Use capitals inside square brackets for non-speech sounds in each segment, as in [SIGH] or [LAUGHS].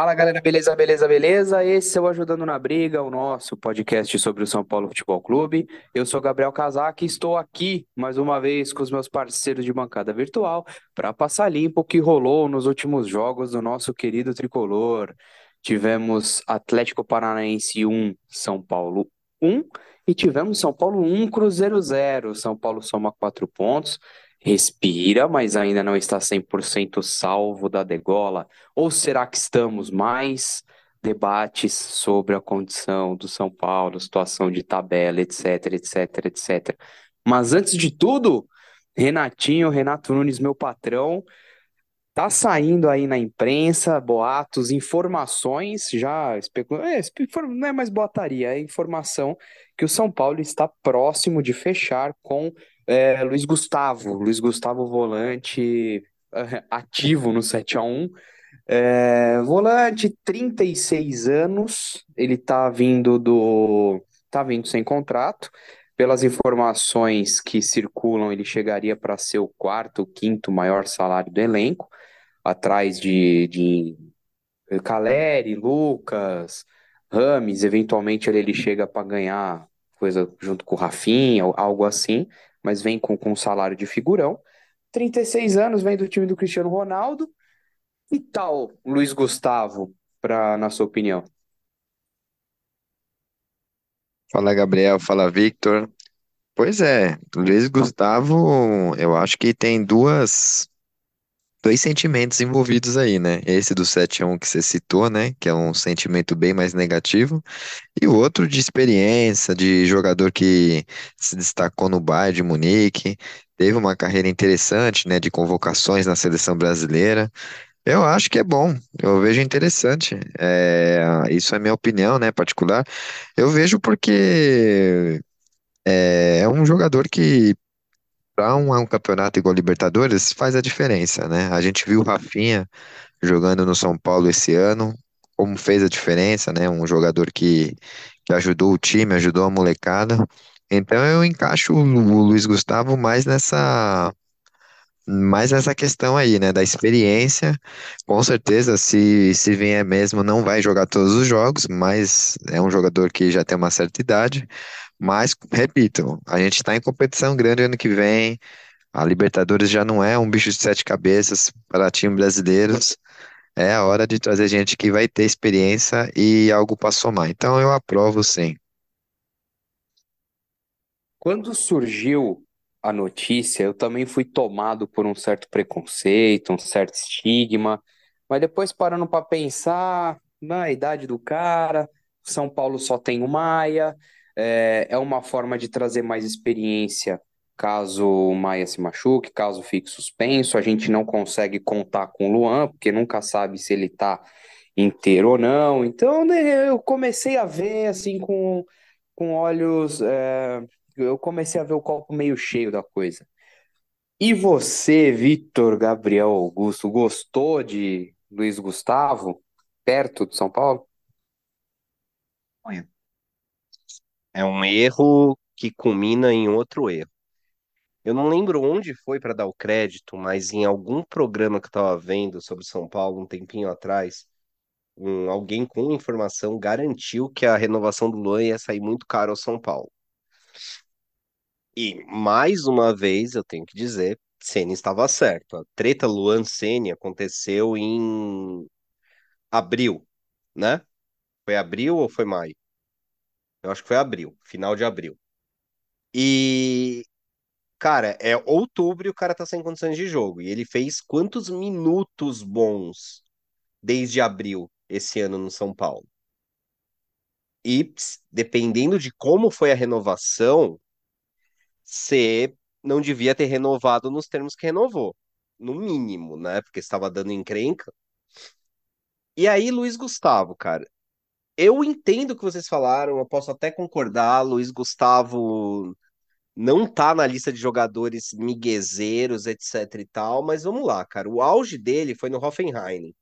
Fala galera, beleza, beleza, beleza? Esse é o Ajudando na Briga, o nosso podcast sobre o São Paulo Futebol Clube. Eu sou Gabriel Casac e estou aqui mais uma vez com os meus parceiros de bancada virtual para passar limpo o que rolou nos últimos jogos do nosso querido tricolor. Tivemos Atlético Paranaense 1, São Paulo 1 e tivemos São Paulo 1, Cruzeiro 0. São Paulo soma 4 pontos respira, mas ainda não está 100% salvo da degola? Ou será que estamos mais debates sobre a condição do São Paulo, situação de tabela, etc, etc, etc. Mas antes de tudo, Renatinho, Renato Nunes, meu patrão, tá saindo aí na imprensa boatos, informações, já especulando, é, não é mais boataria, é informação que o São Paulo está próximo de fechar com é, Luiz Gustavo, Luiz Gustavo volante é, ativo no 7 a 1 é, volante, 36 anos, ele tá vindo do. tá vindo sem contrato. Pelas informações que circulam, ele chegaria para ser o quarto, quinto maior salário do elenco, atrás de, de Caleri, Lucas, Rames, eventualmente ele, ele chega para ganhar coisa junto com o Rafinha, algo assim mas vem com, com um salário de figurão. 36 anos, vem do time do Cristiano Ronaldo. E tal, Luiz Gustavo, pra, na sua opinião? Fala Gabriel, fala Victor. Pois é, Luiz Gustavo, eu acho que tem duas, dois sentimentos envolvidos aí, né? Esse do 7 a 1 que você citou, né? Que é um sentimento bem mais negativo. E o outro de experiência, de jogador que se destacou no Bayern de Munique, teve uma carreira interessante, né? De convocações na seleção brasileira. Eu acho que é bom, eu vejo interessante. É, isso é minha opinião, né, particular. Eu vejo porque é, é um jogador que para um, um campeonato igual Libertadores faz a diferença, né? A gente viu o Rafinha jogando no São Paulo esse ano, como fez a diferença, né? Um jogador que, que ajudou o time, ajudou a molecada. Então eu encaixo o, o Luiz Gustavo mais nessa mais nessa questão aí, né, da experiência. Com certeza, se se vier mesmo, não vai jogar todos os jogos, mas é um jogador que já tem uma certa idade. Mas, repito, a gente está em competição grande ano que vem. A Libertadores já não é um bicho de sete cabeças para times brasileiros. É a hora de trazer gente que vai ter experiência e algo para somar. Então eu aprovo sim. Quando surgiu a notícia, eu também fui tomado por um certo preconceito, um certo estigma, mas depois parando para pensar na idade do cara, São Paulo só tem o Maia, é, é uma forma de trazer mais experiência caso o Maia se machuque, caso fique suspenso. A gente não consegue contar com o Luan, porque nunca sabe se ele tá inteiro ou não. Então, né, eu comecei a ver assim com, com olhos. É, eu comecei a ver o copo meio cheio da coisa. E você, Vitor Gabriel Augusto, gostou de Luiz Gustavo perto de São Paulo? Olha, É um erro que culmina em outro erro. Eu não lembro onde foi para dar o crédito, mas em algum programa que eu estava vendo sobre São Paulo um tempinho atrás, um, alguém com informação garantiu que a renovação do Luan ia sair muito caro ao São Paulo. E mais uma vez eu tenho que dizer, Ceni estava certo. A treta Luan Ceni aconteceu em abril, né? Foi abril ou foi maio? Eu acho que foi abril, final de abril. E, cara, é outubro e o cara tá sem condições de jogo. E ele fez quantos minutos bons desde abril esse ano no São Paulo? E dependendo de como foi a renovação, você não devia ter renovado nos termos que renovou. No mínimo, né? Porque estava dando encrenca. E aí, Luiz Gustavo, cara. Eu entendo o que vocês falaram, eu posso até concordar. Luiz Gustavo não tá na lista de jogadores miguezeiros, etc e tal, mas vamos lá, cara. O auge dele foi no Hoffenheim,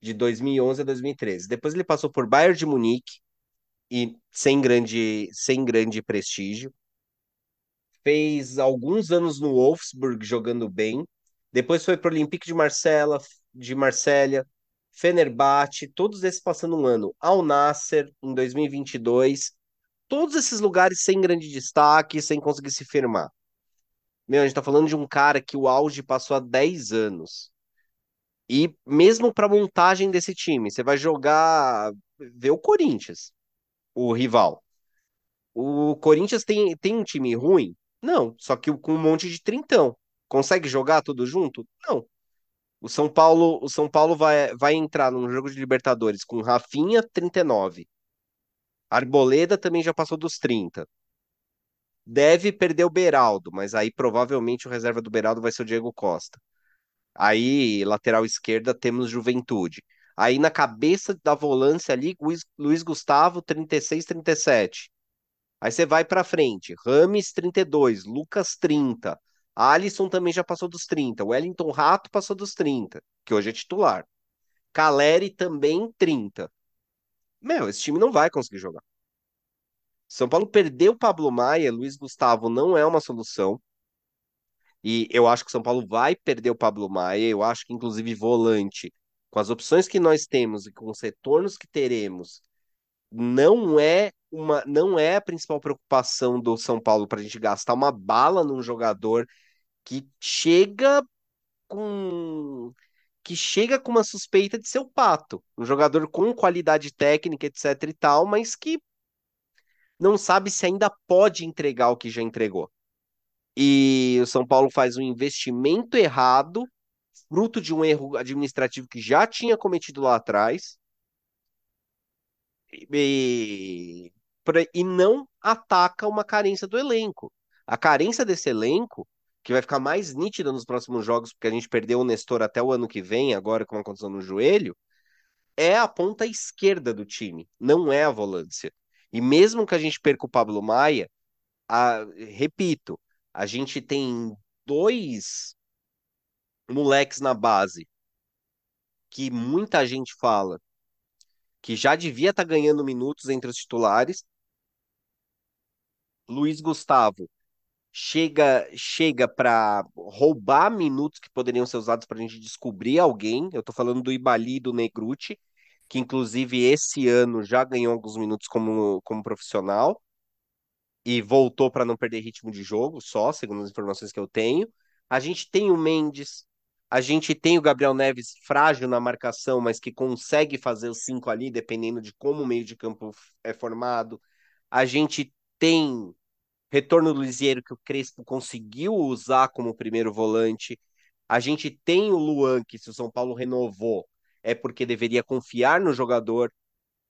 de 2011 a 2013. Depois ele passou por Bayern de Munique e sem grande, sem grande prestígio. Fez alguns anos no Wolfsburg jogando bem. Depois foi para o Olympique de Marcela, de Marselha, Fenerbahçe, todos esses passando um ano. Al Nasser em 2022, todos esses lugares sem grande destaque, sem conseguir se firmar. Meu, a gente tá falando de um cara que o auge passou há 10 anos. E mesmo para montagem desse time, você vai jogar, ver o Corinthians, o rival. O Corinthians tem, tem um time ruim? Não, só que com um monte de trintão. Consegue jogar tudo junto? Não. O São Paulo, o São Paulo vai, vai entrar num jogo de Libertadores com Rafinha, 39. Arboleda também já passou dos 30. Deve perder o Beraldo, mas aí provavelmente o reserva do Beraldo vai ser o Diego Costa. Aí, lateral esquerda, temos Juventude. Aí na cabeça da volância ali, Luiz, Gustavo, 36, 37. Aí você vai para frente, Rames 32, Lucas 30, Alisson também já passou dos 30, Wellington Rato passou dos 30, que hoje é titular. Caleri também 30. Meu, esse time não vai conseguir jogar. São Paulo perdeu o Pablo Maia, Luiz Gustavo não é uma solução. E eu acho que São Paulo vai perder o Pablo Maia, eu acho que inclusive volante, com as opções que nós temos e com os retornos que teremos, não é uma, não é a principal preocupação do São Paulo para a gente gastar uma bala num jogador que chega com que chega com uma suspeita de ser o Pato, um jogador com qualidade técnica, etc e tal, mas que não sabe se ainda pode entregar o que já entregou. E o São Paulo faz um investimento errado, fruto de um erro administrativo que já tinha cometido lá atrás, e, e não ataca uma carência do elenco. A carência desse elenco, que vai ficar mais nítida nos próximos jogos, porque a gente perdeu o Nestor até o ano que vem, agora com a condição no joelho, é a ponta esquerda do time, não é a volância. E mesmo que a gente perca o Pablo Maia, a, repito, a gente tem dois moleques na base que muita gente fala que já devia estar tá ganhando minutos entre os titulares. Luiz Gustavo chega chega para roubar minutos que poderiam ser usados para a gente descobrir alguém. Eu estou falando do Ibali e do Negruti, que inclusive esse ano já ganhou alguns minutos como, como profissional e voltou para não perder ritmo de jogo, só, segundo as informações que eu tenho. A gente tem o Mendes, a gente tem o Gabriel Neves frágil na marcação, mas que consegue fazer os cinco ali, dependendo de como o meio de campo é formado. A gente tem retorno do Lisieiro, que o Crespo conseguiu usar como primeiro volante. A gente tem o Luan, que se o São Paulo renovou, é porque deveria confiar no jogador.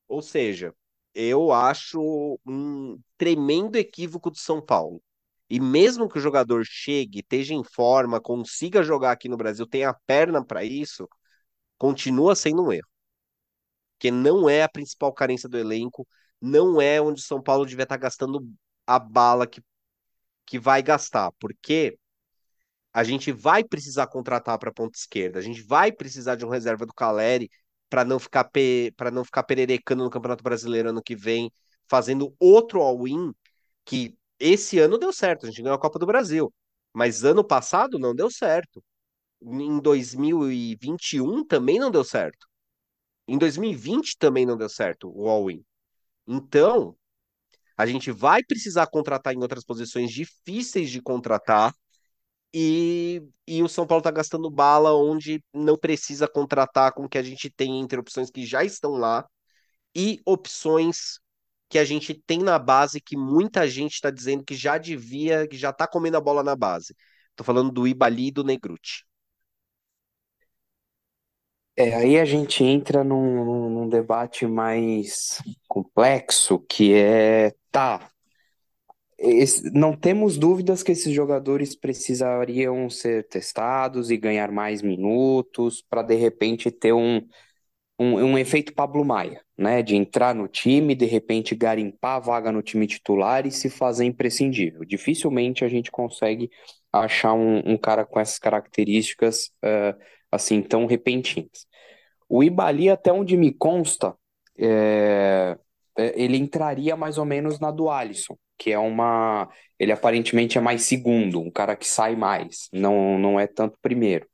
Ou seja, eu acho um tremendo equívoco do São Paulo. E mesmo que o jogador chegue, esteja em forma, consiga jogar aqui no Brasil, tenha perna para isso, continua sendo um erro. Porque não é a principal carência do elenco, não é onde o São Paulo devia estar tá gastando a bala que, que vai gastar. Porque a gente vai precisar contratar para a ponta esquerda, a gente vai precisar de um reserva do Caleri para não ficar para não ficar pererecando no Campeonato Brasileiro ano que vem, fazendo outro all-in que esse ano deu certo, a gente ganhou a Copa do Brasil. Mas ano passado não deu certo. Em 2021 também não deu certo. Em 2020 também não deu certo o all-in. Então, a gente vai precisar contratar em outras posições difíceis de contratar. E, e o São Paulo está gastando bala onde não precisa contratar com o que a gente tem entre opções que já estão lá e opções que a gente tem na base que muita gente está dizendo que já devia, que já está comendo a bola na base. Estou falando do Ibali e do Negruti. É, aí a gente entra num, num debate mais complexo, que é, tá, esse, não temos dúvidas que esses jogadores precisariam ser testados e ganhar mais minutos para de repente ter um, um, um efeito Pablo Maia, né? De entrar no time, de repente garimpar a vaga no time titular e se fazer imprescindível. Dificilmente a gente consegue achar um, um cara com essas características uh, assim tão repentinas. O Ibali, até onde me consta, é, ele entraria mais ou menos na do Alisson, que é uma. Ele aparentemente é mais segundo, um cara que sai mais, não, não é tanto primeiro.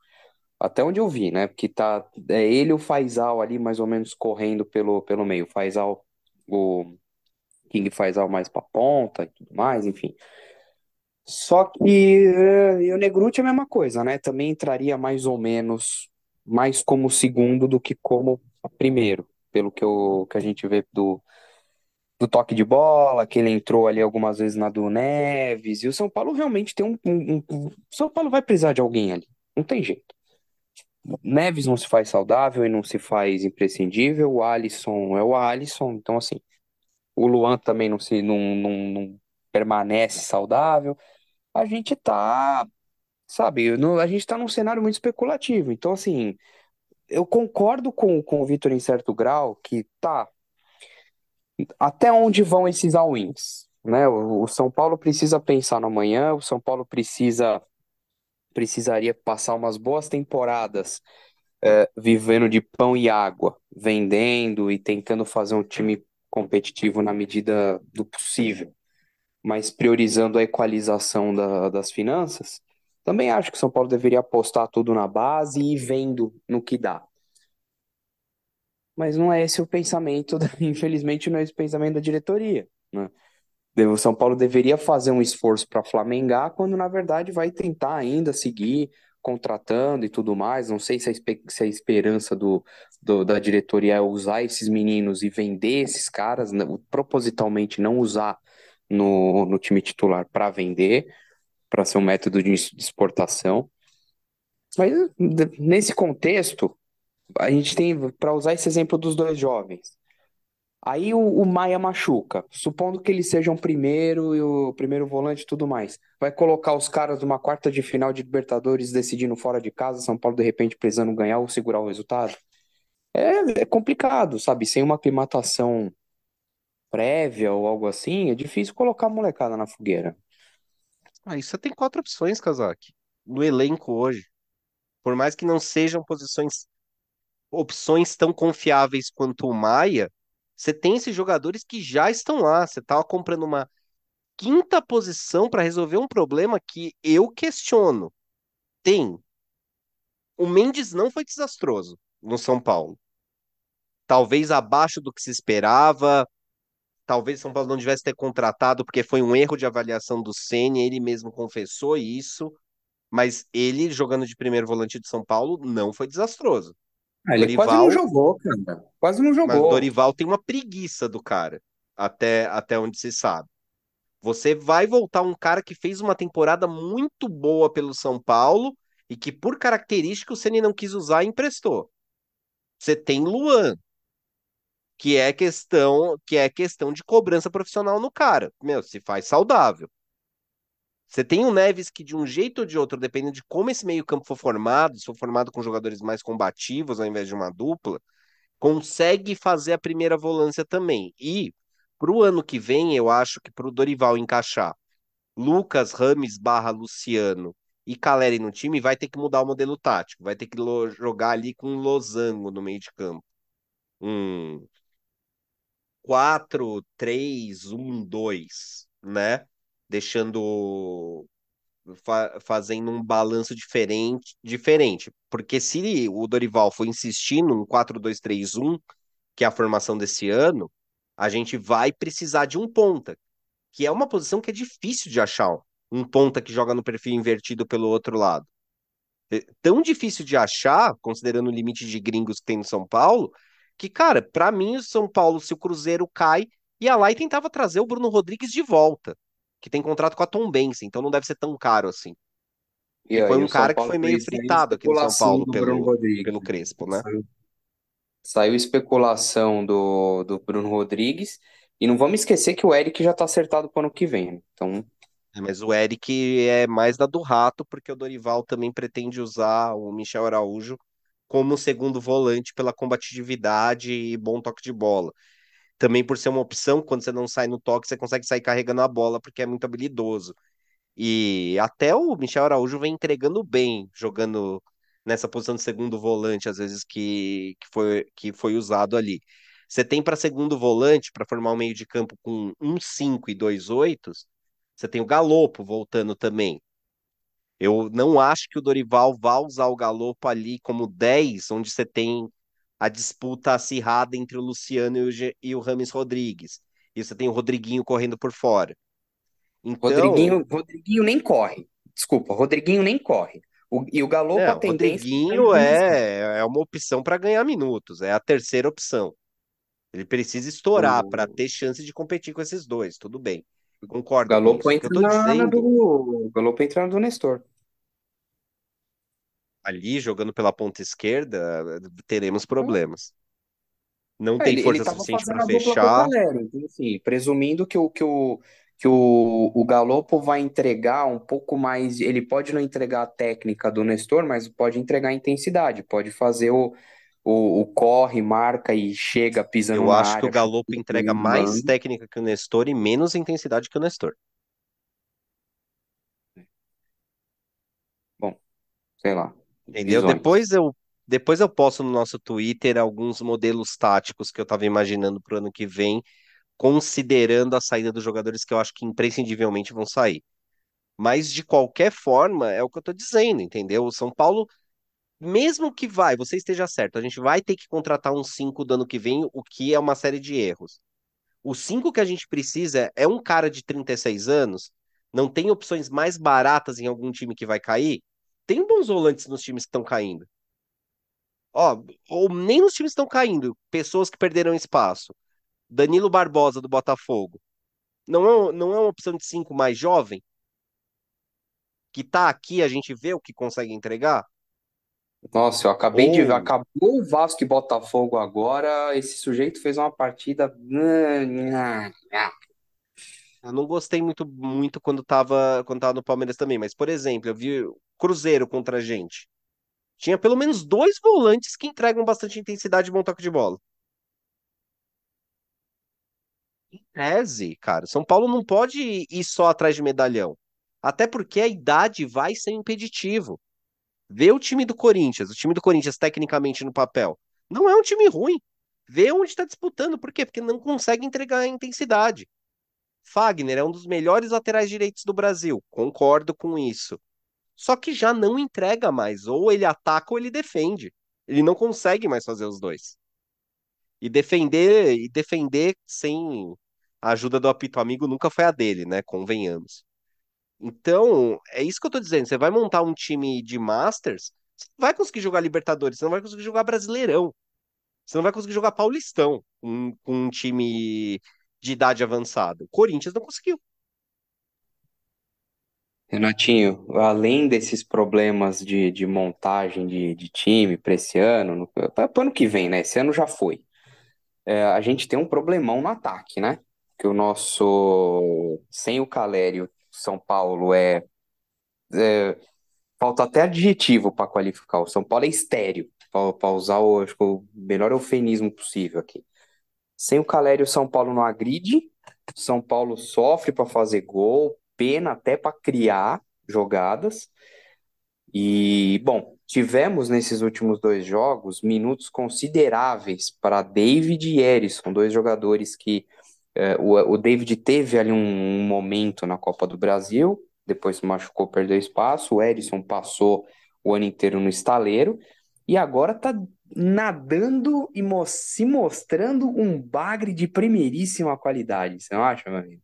Até onde eu vi, né? Porque tá é ele o Faisal ali mais ou menos correndo pelo, pelo meio. Faisal, o King Faisal mais pra ponta e tudo mais, enfim. Só que eh, e o Negruti é a mesma coisa, né? Também entraria mais ou menos mais como segundo do que como primeiro, pelo que, eu, que a gente vê do, do toque de bola, que ele entrou ali algumas vezes na do Neves, e o São Paulo realmente tem um, um, um- São Paulo vai precisar de alguém ali, não tem jeito. Neves não se faz saudável e não se faz imprescindível, o Alisson é o Alisson, então assim, o Luan também não se não, não, não permanece saudável. A gente tá, sabe, no- a gente tá num cenário muito especulativo, então assim, eu concordo com, com o Vitor em certo grau que tá, até onde vão esses all-ins, né? O, o São Paulo precisa pensar no amanhã, o São Paulo precisa precisaria passar umas boas temporadas é, vivendo de pão e água, vendendo e tentando fazer um time competitivo na medida do possível, mas priorizando a equalização da- das finanças. Também acho que São Paulo deveria apostar tudo na base e vendo no que dá. Mas não é esse o pensamento, da- [LAUGHS] infelizmente não é esse o pensamento da diretoria, né? O São Paulo deveria fazer um esforço para flamengar, quando na verdade vai tentar ainda seguir contratando e tudo mais. Não sei se a, se a esperança do, do- da diretoria é usar esses meninos e vender esses caras, né, propositalmente não usar no, no time titular para vender, para ser um método de exportação. Mas nesse contexto, a gente tem, para usar esse exemplo dos dois jovens. Aí o, o Maia machuca, supondo que eles sejam primeiro e o primeiro volante e tudo mais. Vai colocar os caras numa quarta de final de Libertadores decidindo fora de casa, São Paulo de repente precisando ganhar ou segurar o resultado? É, é complicado, sabe? Sem uma aclimatação prévia ou algo assim, é difícil colocar a molecada na fogueira. Aí você tem quatro opções, Kazak, no elenco hoje. Por mais que não sejam posições, opções tão confiáveis quanto o Maia, você tem esses jogadores que já estão lá. Você estava comprando uma quinta posição para resolver um problema que eu questiono. Tem. O Mendes não foi desastroso no São Paulo. Talvez abaixo do que se esperava. Talvez São Paulo não tivesse ter contratado porque foi um erro de avaliação do Ceni, ele mesmo confessou isso. Mas ele, jogando de primeiro volante de São Paulo, não foi desastroso. Ah, ele quase não Dorival, jogou, cara. Quase não mas jogou. Dorival tem uma preguiça do cara, até, até onde se sabe. Você vai voltar um cara que fez uma temporada muito boa pelo São Paulo e que, por característica, o Ceni não quis usar e emprestou. Você tem Luan, que é questão, que é questão de cobrança profissional no cara. Meu, se faz saudável. Você tem o Neves que, de um jeito ou de outro, dependendo de como esse meio-campo for formado, se for formado com jogadores mais combativos ao invés de uma dupla, consegue fazer a primeira volância também. E pro ano que vem, eu acho que pro Dorival encaixar Lucas, Rames, barra Luciano e Caleri no time, vai ter que mudar o modelo tático. Vai ter que jogar ali com um losango no meio de campo. Um 4, 3, 1, 2, né? Deixando fa- fazendo um balanço diferente, diferente. Porque se o Dorival for insistir num 4-2-3-1, que é a formação desse ano, a gente vai precisar de um ponta, que é uma posição que é difícil de achar, um ponta que joga no perfil invertido pelo outro lado. É tão difícil de achar, considerando o limite de gringos que tem no São Paulo, que, cara, pra mim, o São Paulo, se o Cruzeiro cai, ia lá e tentava trazer o Bruno Rodrigues de volta, que tem contrato com a Tombense, então não deve ser tão caro assim. E foi um cara que foi meio fritado aqui no São Paulo pelo, pelo Crespo, né? Saiu, saiu especulação do, do Bruno Rodrigues. E não vamos esquecer que o Eric já tá acertado para o ano que vem. né? Então, É, Mas o Eric é mais da do rato, porque o Dorival também pretende usar o Michel Araújo como segundo volante pela combatividade e bom toque de bola. Também por ser uma opção, quando você não sai no toque, você consegue sair carregando a bola, porque é muito habilidoso. E até o Michel Araújo vem entregando bem, jogando nessa posição de segundo volante, às vezes que, que foi, que foi usado ali. Você tem para segundo volante, para formar um meio de campo com um 5 e dois 8, você tem o Galopo voltando também. Eu não acho que o Dorival vá usar o Galopo ali como 10, onde você tem a disputa acirrada entre o Luciano e o, e Rames Rodrigues. E você tem o Rodriguinho correndo por fora. Então, Rodriguinho, Rodriguinho nem corre. Desculpa, Rodriguinho nem corre. O- e o Galopo, a não, tendência é Rodriguinho é, é uma opção para ganhar minutos, é a terceira opção. Ele precisa estourar para ter chance de competir com esses dois, tudo bem. Concordo Galopo. O eu entra na, do. O Galopo entra do Nestor. Ali jogando pela ponta esquerda, teremos problemas. Não É, tem ele, ele força tava suficiente para fechar. Caleri. Então, assim, presumindo que o, que o, que o, o Galopo vai entregar um pouco mais. Ele pode não entregar a técnica do Nestor, mas pode entregar a intensidade. Pode fazer o, o, o corre, marca e chega pisando Eu na acho que o área, Galopo entrega mais driblando. técnica que o Nestor e menos intensidade que o Nestor. Bom, sei lá. Entendeu? Visões. Depois eu, depois eu posto no nosso Twitter alguns modelos táticos que eu estava imaginando para o ano que vem, considerando a saída dos jogadores que eu acho que imprescindivelmente vão sair. Mas de qualquer forma, é o que eu tô dizendo, entendeu? O São Paulo, mesmo que vai, você esteja certo, a gente vai ter que contratar um 5 do ano que vem, o que é uma série de erros. O 5 que a gente precisa é um cara de 36 anos, não tem opções mais baratas em algum time que vai cair? Tem bons volantes nos times que estão caindo. Ó, ou nem nos times que estão caindo, pessoas que perderam espaço. Danilo Barbosa do Botafogo. Não é, não é uma opção de 5 mais jovem? Que tá aqui, a gente vê o que consegue entregar? Nossa, eu acabei de ver. Ou Acabou o Vasco e Botafogo agora. Esse sujeito fez uma partida. Eu não gostei muito, muito quando tava, quando tava no Palmeiras também, mas, por exemplo, eu vi Cruzeiro contra a gente. Tinha pelo menos dois volantes que entregam bastante intensidade e bom toque de bola. Em tese, cara, São Paulo não pode ir só atrás de medalhão. Até porque a idade vai ser impeditivo. Vê o time do Corinthians, o time do Corinthians tecnicamente no papel. Não é um time ruim. Vê onde está disputando. Por quê? Porque não consegue entregar a intensidade. Fagner é um dos melhores laterais direitos do Brasil. Concordo com isso. Só que já não entrega mais. Ou ele ataca ou ele defende. Ele não consegue mais fazer os dois. E defender, e defender sem a ajuda do apito amigo nunca foi a dele, né? Convenhamos. Então, é isso que eu tô dizendo. Você vai montar um time de Masters, você não vai conseguir jogar Libertadores, você não vai conseguir jogar Brasileirão, você não vai conseguir jogar Paulistão com, com um time de idade avançada. O Corinthians não conseguiu. Renatinho, além desses problemas de, de montagem de, de time para esse ano, para o ano que vem, né? Esse ano já foi. É, a gente tem um problemão no ataque, né? Que o nosso. Sem o Calério, São Paulo é. é, falta até adjetivo para qualificar. O São Paulo é estéreo, para usar o, acho o melhor eufemismo possível aqui. Sem o Calério, o São Paulo não agride. São Paulo sofre para fazer gol, pena até para criar jogadas. E, bom, tivemos nesses últimos dois jogos minutos consideráveis para David e Erisson, dois jogadores que eh, o, o David teve ali um, um momento na Copa do Brasil, depois se machucou, perdeu espaço. O Erisson passou o ano inteiro no estaleiro e agora tá nadando e mo- se mostrando um bagre de primeiríssima qualidade. Você não acha, meu amigo?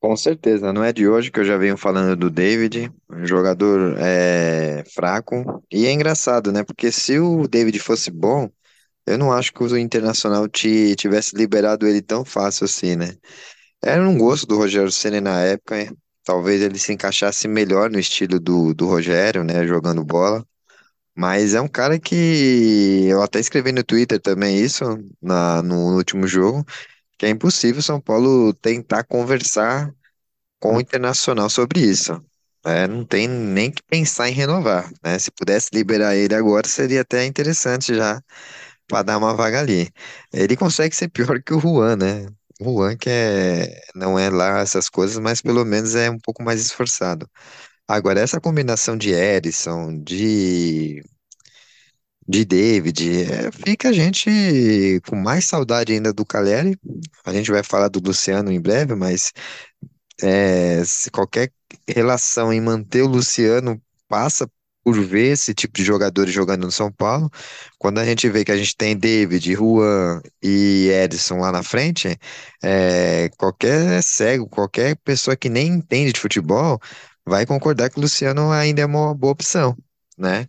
Com certeza, não é de hoje que eu já venho falando do David, um jogador é, fraco. E é engraçado, né? Porque se o David fosse bom, eu não acho que o Internacional ti- tivesse liberado ele tão fácil assim, né? Era um gosto do Rogério Ceni na época, hein? Talvez ele se encaixasse melhor no estilo do, do Rogério, né? Jogando bola. Mas é um cara que eu até escrevi no Twitter também isso, na, no último jogo, que é impossível São Paulo tentar conversar com o Internacional sobre isso. É, não tem nem que pensar em renovar, né? Se pudesse liberar ele agora, seria até interessante já para dar uma vaga ali. Ele consegue ser pior que o Juan, né? O Juan que é, não é lá essas coisas, mas pelo menos é um pouco mais esforçado. Agora, essa combinação de Erisson, de, de David, é, fica a gente com mais saudade ainda do Caleri. A gente vai falar do Luciano em breve, mas é, se qualquer relação em manter o Luciano passa por ver esse tipo de jogadores jogando no São Paulo. Quando a gente vê que a gente tem David, Juan e Edson lá na frente, é, qualquer cego, qualquer pessoa que nem entende de futebol vai concordar que o Luciano ainda é uma boa opção, né?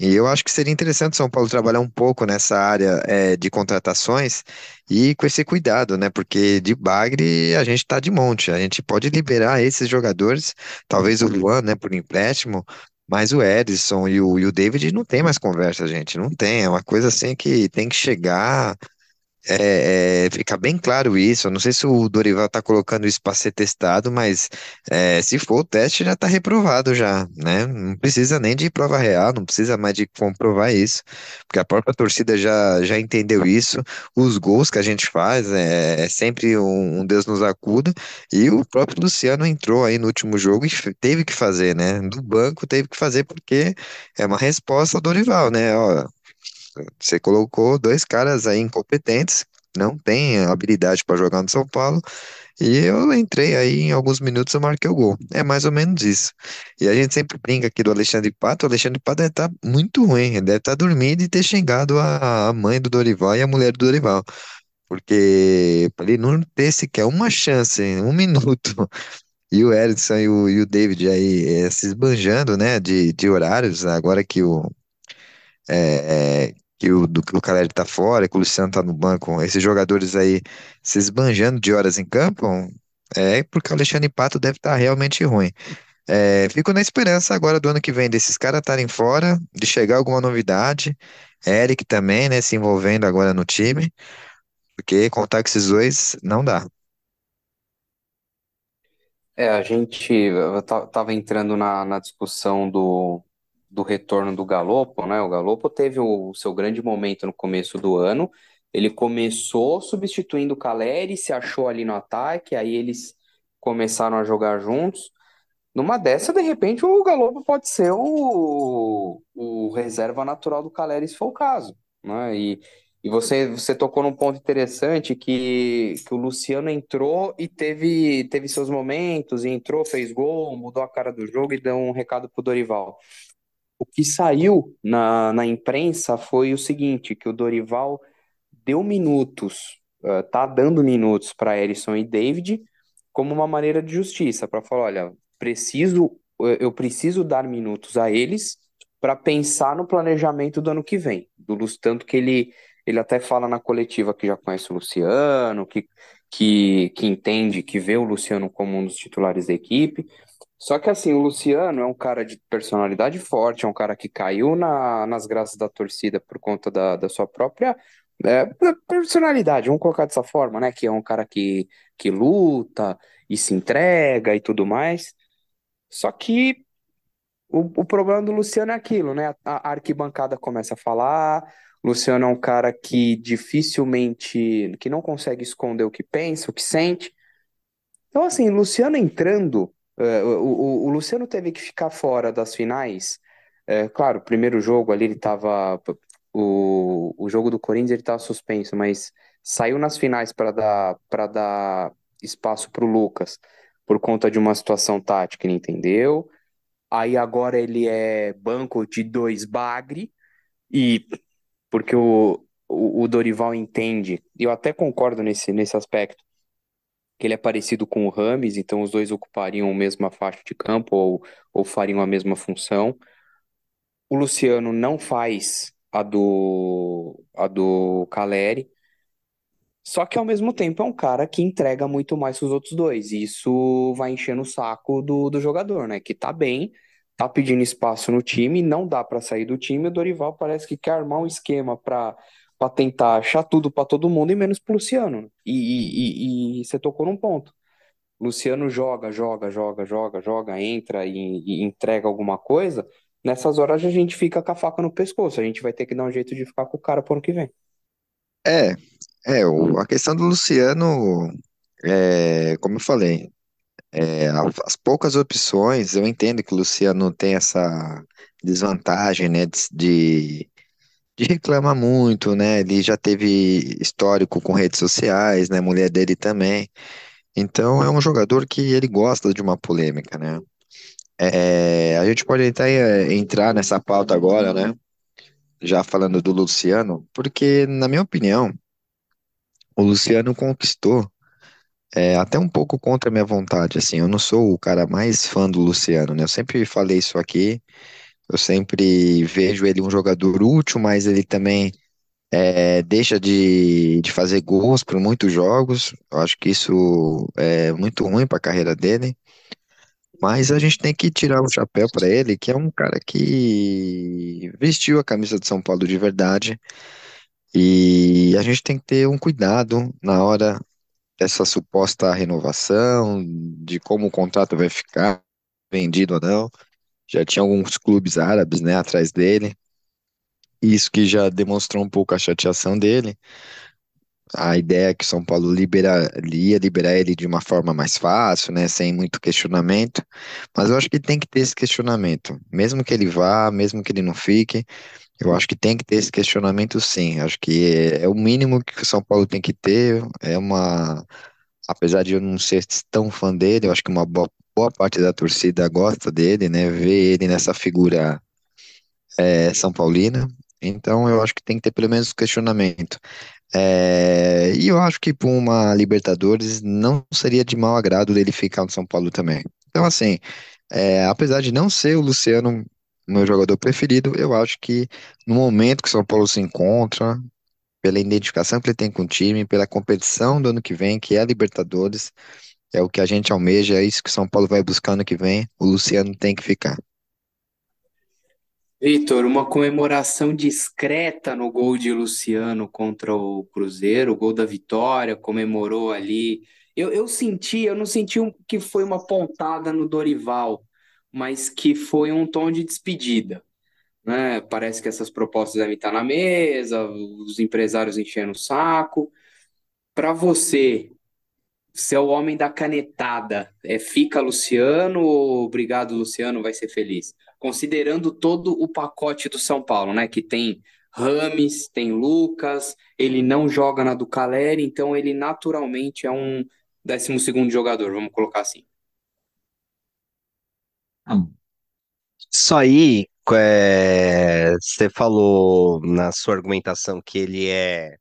E eu acho que seria interessante o São Paulo trabalhar um pouco nessa área é, de contratações e com esse cuidado, né? Porque de bagre a gente tá de monte. A gente pode liberar esses jogadores, talvez o Luan, né, por empréstimo, mas o Edson e o, e o David não tem mais conversa, gente. Não tem. É uma coisa assim que tem que chegar. É, é, fica bem claro isso. Eu não sei se o Dorival está colocando isso para ser testado, mas é, se for o teste já está reprovado já, né? Não precisa nem de prova real, não precisa mais de comprovar isso, porque a própria torcida já, já entendeu isso. Os gols que a gente faz é, é sempre um, um Deus nos acuda, e o próprio Luciano entrou aí no último jogo e teve que fazer, né? Do banco teve que fazer porque é uma resposta ao Dorival, né? Ó, você colocou dois caras aí incompetentes, não tem habilidade para jogar no São Paulo, e eu entrei aí em alguns minutos eu marquei o gol. É mais ou menos isso. E a gente sempre brinca aqui do Alexandre Pato, o Alexandre Pato deve estar muito ruim, deve estar dormindo e ter xingado a, a mãe do Dorival e a mulher do Dorival. Porque ele não ter sequer uma chance, um [LAUGHS] minuto, e o Edson e o, e o David aí eh, se esbanjando, né, de, de horários, agora que o, é, é, que o, do, que o Caleri tá fora, que o Luciano tá no banco, esses jogadores aí se esbanjando de horas em campo, é porque o Alexandre Pato deve estar realmente ruim. É, fico na esperança agora do ano que vem desses caras estarem fora, de chegar alguma novidade. Eric também, né, se envolvendo agora no time, porque contar com esses dois não dá. É, a gente eu ta- tava entrando na, na discussão do, do retorno do Galopo, né? O Galopo teve o seu grande momento no começo do ano. Ele começou substituindo o Caleri, se achou ali no ataque, aí eles começaram a jogar juntos. Numa dessa, de repente, o Galopo pode ser o, o reserva natural do Caleri, se for o caso, né? E, e você, você tocou num ponto interessante que, que o Luciano entrou e teve, teve seus momentos, entrou, fez gol, mudou a cara do jogo e deu um recado pro Dorival. O que saiu na, na imprensa foi o seguinte, que o Dorival deu minutos, eh, tá dando minutos para Erisson e David como uma maneira de justiça, para falar, olha, preciso, eu eu preciso dar minutos a eles para pensar no planejamento do ano que vem. Do tanto que ele ele até fala na coletiva que já conhece o Luciano, que que, que entende, que vê o Luciano como um dos titulares da equipe. Só que assim, o Luciano é um cara de personalidade forte, é um cara que caiu na, nas graças da torcida por conta da, da sua própria é, personalidade, vamos colocar dessa forma, né? Que é um cara que, que luta e se entrega e tudo mais. Só que o, o problema do Luciano é aquilo, né? A, a arquibancada começa a falar. Luciano é um cara que dificilmente, que não consegue esconder o que pensa, o que sente. Então, assim, Luciano entrando, é, o, o, o Luciano teve que ficar fora das finais. É, claro, o primeiro jogo ali ele tava. O, o jogo do Corinthians ele tava suspenso, mas saiu nas finais para dar, para dar espaço para o Lucas por conta de uma situação tática, ele entendeu. Aí agora ele é banco de dois bagre, e porque o, o, o Dorival entende, eu até concordo nesse, nesse aspecto que ele é parecido com o Rames, então os dois ocupariam a mesma faixa de campo ou, ou fariam a mesma função. O Luciano não faz a do, a do Caleri, só que ao mesmo tempo é um cara que entrega muito mais que os outros dois, e isso vai enchendo o saco do, do jogador, né? Que tá bem, tá pedindo espaço no time, não dá pra sair do time, o Dorival parece que quer armar um esquema pra para tentar achar tudo pra todo mundo e menos pro Luciano. E, e, e, você tocou num ponto. Luciano joga, joga, joga, joga, joga, entra e, e entrega alguma coisa. Nessas horas a gente fica com a faca no pescoço. A gente vai ter que dar um jeito de ficar com o cara pro ano que vem. É, é, o- a questão do Luciano, é, como eu falei, é, as poucas opções, eu entendo que o Luciano tem essa desvantagem, né, de de reclamar muito, né, ele já teve histórico com redes sociais, né, mulher dele também, Então é um jogador que ele gosta de uma polêmica, né? É, a gente pode até é, entrar nessa pauta agora, né? Já falando do Luciano, porque, na minha opinião, o Luciano conquistou é, até um pouco contra a minha vontade, assim. Eu não sou o cara mais fã do Luciano, né? Eu sempre falei isso aqui. Eu sempre vejo ele um jogador útil, mas ele também é, deixa de, de fazer gols por muitos jogos. Eu acho que isso é muito ruim para a carreira dele. Mas a gente tem que tirar o chapéu para ele, que é um cara que vestiu a camisa de São Paulo de verdade. E a gente tem que ter um cuidado na hora dessa suposta renovação, de como o contrato vai ficar vendido ou não. Já tinha alguns clubes árabes, né, atrás dele. Isso que já demonstrou um pouco a chateação dele. A ideia é que o São Paulo libera, ia liberar ele de uma forma mais fácil, né, sem muito questionamento. Mas eu acho que tem que ter esse questionamento, mesmo que ele vá, mesmo que ele não fique. Eu acho que tem que ter esse questionamento, sim. Acho que é, é o mínimo que o São Paulo tem que ter. É uma, apesar de eu não ser tão fã dele, eu acho que uma boa, boa parte da torcida gosta dele, né? Vê ele nessa figura é, São Paulina. Então eu acho que tem que ter pelo menos questionamento. É, e eu acho que para uma Libertadores não seria de mau agrado dele ficar no São Paulo também. Então, assim, é, apesar de não ser o Luciano meu jogador preferido, eu acho que no momento que o São Paulo se encontra, pela identificação que ele tem com o time, pela competição do ano que vem, que é a Libertadores, é o que a gente almeja, é isso que São Paulo vai buscar ano que vem, o Luciano tem que ficar. Vitor, uma comemoração discreta no gol de Luciano contra o Cruzeiro, o gol da vitória, comemorou ali. Eu, eu senti, eu não senti um- que foi uma pontada no Dorival, mas que foi um tom de despedida, né? Parece que essas propostas devem estar na mesa, os empresários enchendo o saco. Para você, você é o homem da canetada. É fica Luciano ou obrigado, Luciano, vai ser feliz? Considerando todo o pacote do São Paulo, né? Que tem Rames, tem Lucas, ele não joga na do Caleri, então ele naturalmente é um décimo segundo jogador, vamos colocar assim. Isso aí, é, você falou na sua argumentação que ele é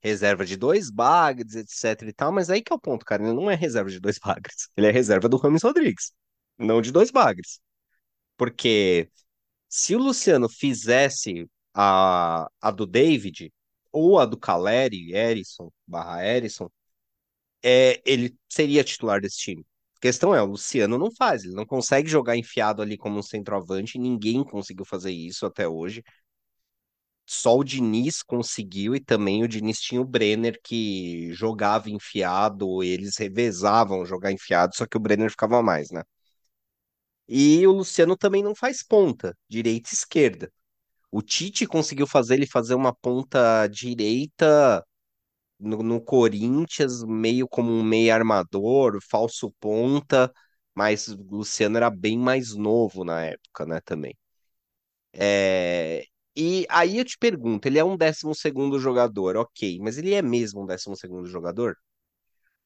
reserva de dois bagres, etc e tal, mas aí que é o ponto, cara. Ele não é reserva de dois [LAUGHS] bagres. Ele é reserva do Rames Rodrigues, não de dois bagres. Porque se o Luciano fizesse a, a do David ou a do Caleri, Erisson, barra Erisson, é, ele seria titular desse time. A questão é, o Luciano não faz, ele não consegue jogar enfiado ali como um centroavante, ninguém conseguiu fazer isso até hoje. Só o Diniz conseguiu e também o Diniz tinha o Brenner que jogava enfiado, eles revezavam jogar enfiado, só que o Brenner ficava mais, né? E o Luciano também não faz ponta, direita e esquerda. O Tite conseguiu fazer ele fazer uma ponta direita no, no Corinthians, meio como um meio armador, falso ponta, mas o Luciano era bem mais novo na época, né, também. É, E aí eu te pergunto, ele é um décimo segundo jogador, ok, mas ele é mesmo um décimo segundo jogador?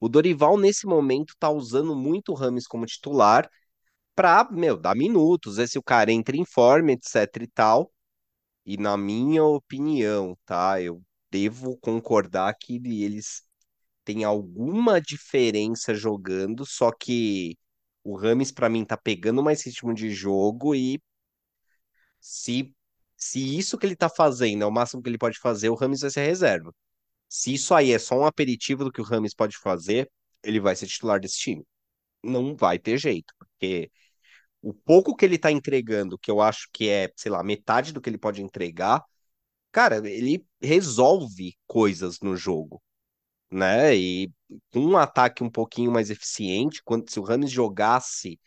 O Dorival, nesse momento, tá usando muito o Rames como titular pra, meu, dar minutos, ver se o cara entra em forma, etc e tal. E na minha opinião, tá? Eu devo concordar que eles têm alguma diferença jogando, só que o Rames, pra mim, tá pegando mais ritmo de jogo e se, se isso que ele tá fazendo é o máximo que ele pode fazer, o Rames vai ser reserva. Se isso aí é só um aperitivo do que o Rames pode fazer, ele vai ser titular desse time. Não vai ter jeito, porque o pouco que ele tá entregando, que eu acho que é, sei lá, metade do que ele pode entregar, cara, ele resolve coisas no jogo, né? E um ataque um pouquinho mais eficiente, quando se o Rames jogasse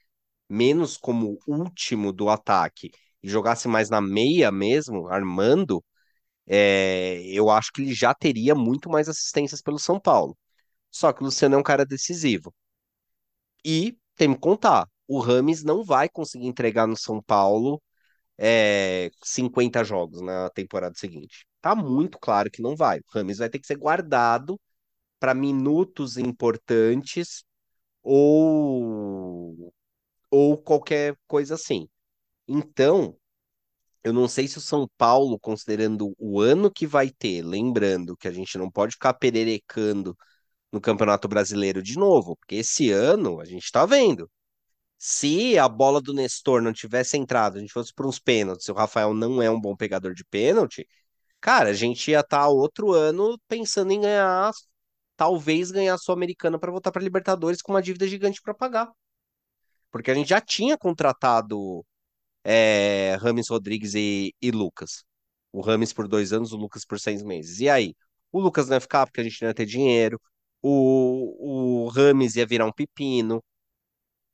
menos como último do ataque jogasse mais na meia mesmo, armando, é, eu acho que ele já teria muito mais assistências pelo São Paulo. Só que o Luciano é um cara decisivo. E tem que contar, o Rames não vai conseguir entregar no São Paulo é, 50 jogos na temporada seguinte. Tá muito claro que não vai. O Rames vai ter que ser guardado para minutos importantes ou ou qualquer coisa assim. Então, eu não sei se o São Paulo, considerando o ano que vai ter, lembrando que a gente não pode ficar pererecando no Campeonato Brasileiro de novo, porque esse ano a gente está vendo. Se a bola do Nestor não tivesse entrado, a gente fosse para uns pênaltis, o Rafael não é um bom pegador de pênalti, cara, a gente ia estar tá outro ano pensando em ganhar, talvez ganhar a Sul-Americana para voltar para Libertadores com uma dívida gigante para pagar. Porque a gente já tinha contratado é, Rames Rodrigues e, e Lucas. O Rames por dois anos, o Lucas por seis meses. E aí? O Lucas não ia ficar porque a gente não ia ter dinheiro. O, o Rames ia virar um pepino.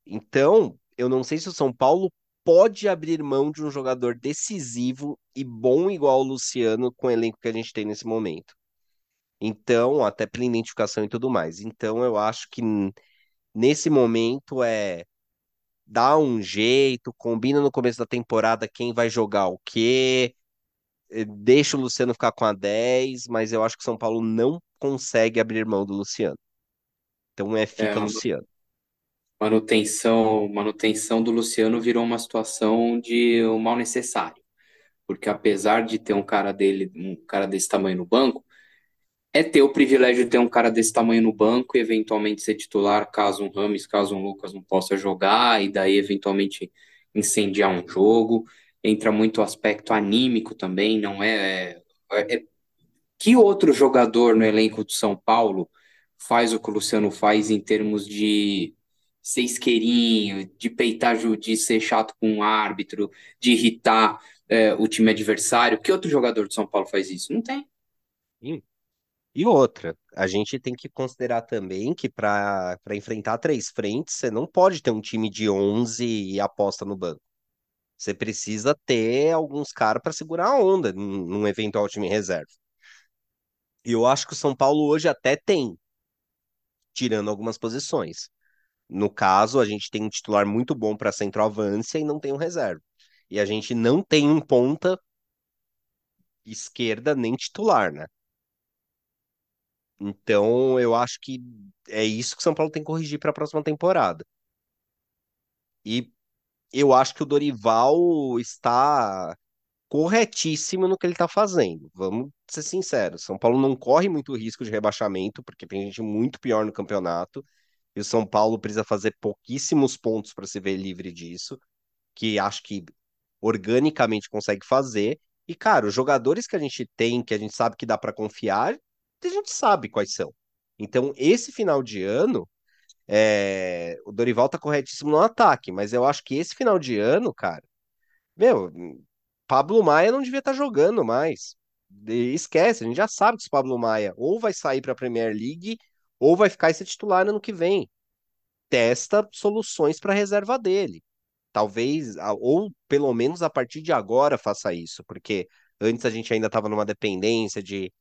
Então, eu não sei se o São Paulo pode abrir mão de um jogador decisivo e bom igual o Luciano com o elenco que a gente tem nesse momento. Então, até pela identificação e tudo mais. Então, eu acho que nesse momento é dá um jeito, combina no começo da temporada quem vai jogar o quê, eh, deixa o Luciano ficar com a 10, mas eu acho que o São Paulo não consegue abrir mão do Luciano. Então é fica É, Luciano. manutenção, manutenção do Luciano virou uma situação de um mal necessário, porque apesar de ter um cara dele, um cara desse tamanho no banco, é ter o privilégio de ter um cara desse tamanho no banco e eventualmente ser titular caso um Rames, caso um Lucas não possa jogar, e daí eventualmente incendiar um jogo. Entra muito o aspecto anímico também, não é, é, é- Que outro jogador no elenco do São Paulo faz o que o Luciano faz em termos de ser isqueirinho, de peitar, de ser chato com o árbitro, de irritar, é, o time adversário? Que outro jogador do São Paulo faz isso? Não tem. E e outra, a gente tem que considerar também que para enfrentar três frentes, você não pode ter um time de 11 e aposta no banco. Você precisa ter alguns caras para segurar a onda num eventual time reserva. E eu acho que o São Paulo hoje até tem, tirando algumas posições. No caso, a gente tem um titular muito bom para centroavância e não tem um reserva. E a gente não tem um ponta esquerda nem titular, né? Então, eu acho que é isso que o São Paulo tem que corrigir para a próxima temporada. E eu acho que o Dorival está corretíssimo no que ele está fazendo. Vamos ser sinceros. São Paulo não corre muito risco de rebaixamento, porque tem gente muito pior no campeonato. E o São Paulo precisa fazer pouquíssimos pontos para se ver livre disso, que acho que organicamente consegue fazer. E, cara, os jogadores que a gente tem, que a gente sabe que dá para confiar, a gente sabe quais são. Então, esse final de ano, é, o Dorival tá corretíssimo no ataque, mas eu acho que esse final de ano, cara, meu, Pablo Maia não devia estar jogando mais. Esquece, a gente já sabe que esse Pablo Maia ou vai sair para a Premier League ou vai ficar esse titular ano que vem. Testa soluções para reserva dele. Talvez, ou pelo menos a partir de agora faça isso, porque antes a gente ainda estava numa dependência de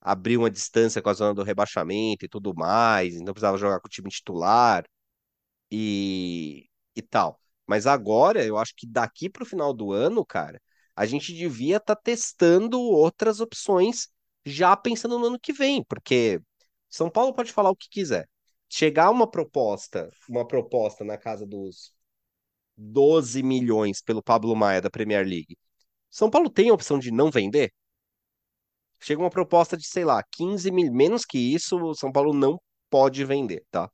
abrir uma distância com a zona do rebaixamento e tudo mais, então precisava jogar com o time titular e, e tal. Mas agora, eu acho que daqui para o final do ano, cara, a gente devia estar testando outras opções já pensando no ano que vem, porque São Paulo pode falar o que quiser. Chegar uma proposta, uma proposta na casa dos 12 milhões pelo Pablo Maia da Premier League. São Paulo tem a opção de não vender? Chega uma proposta de, sei lá, 15 mil, menos que isso, o São Paulo não pode vender, tá?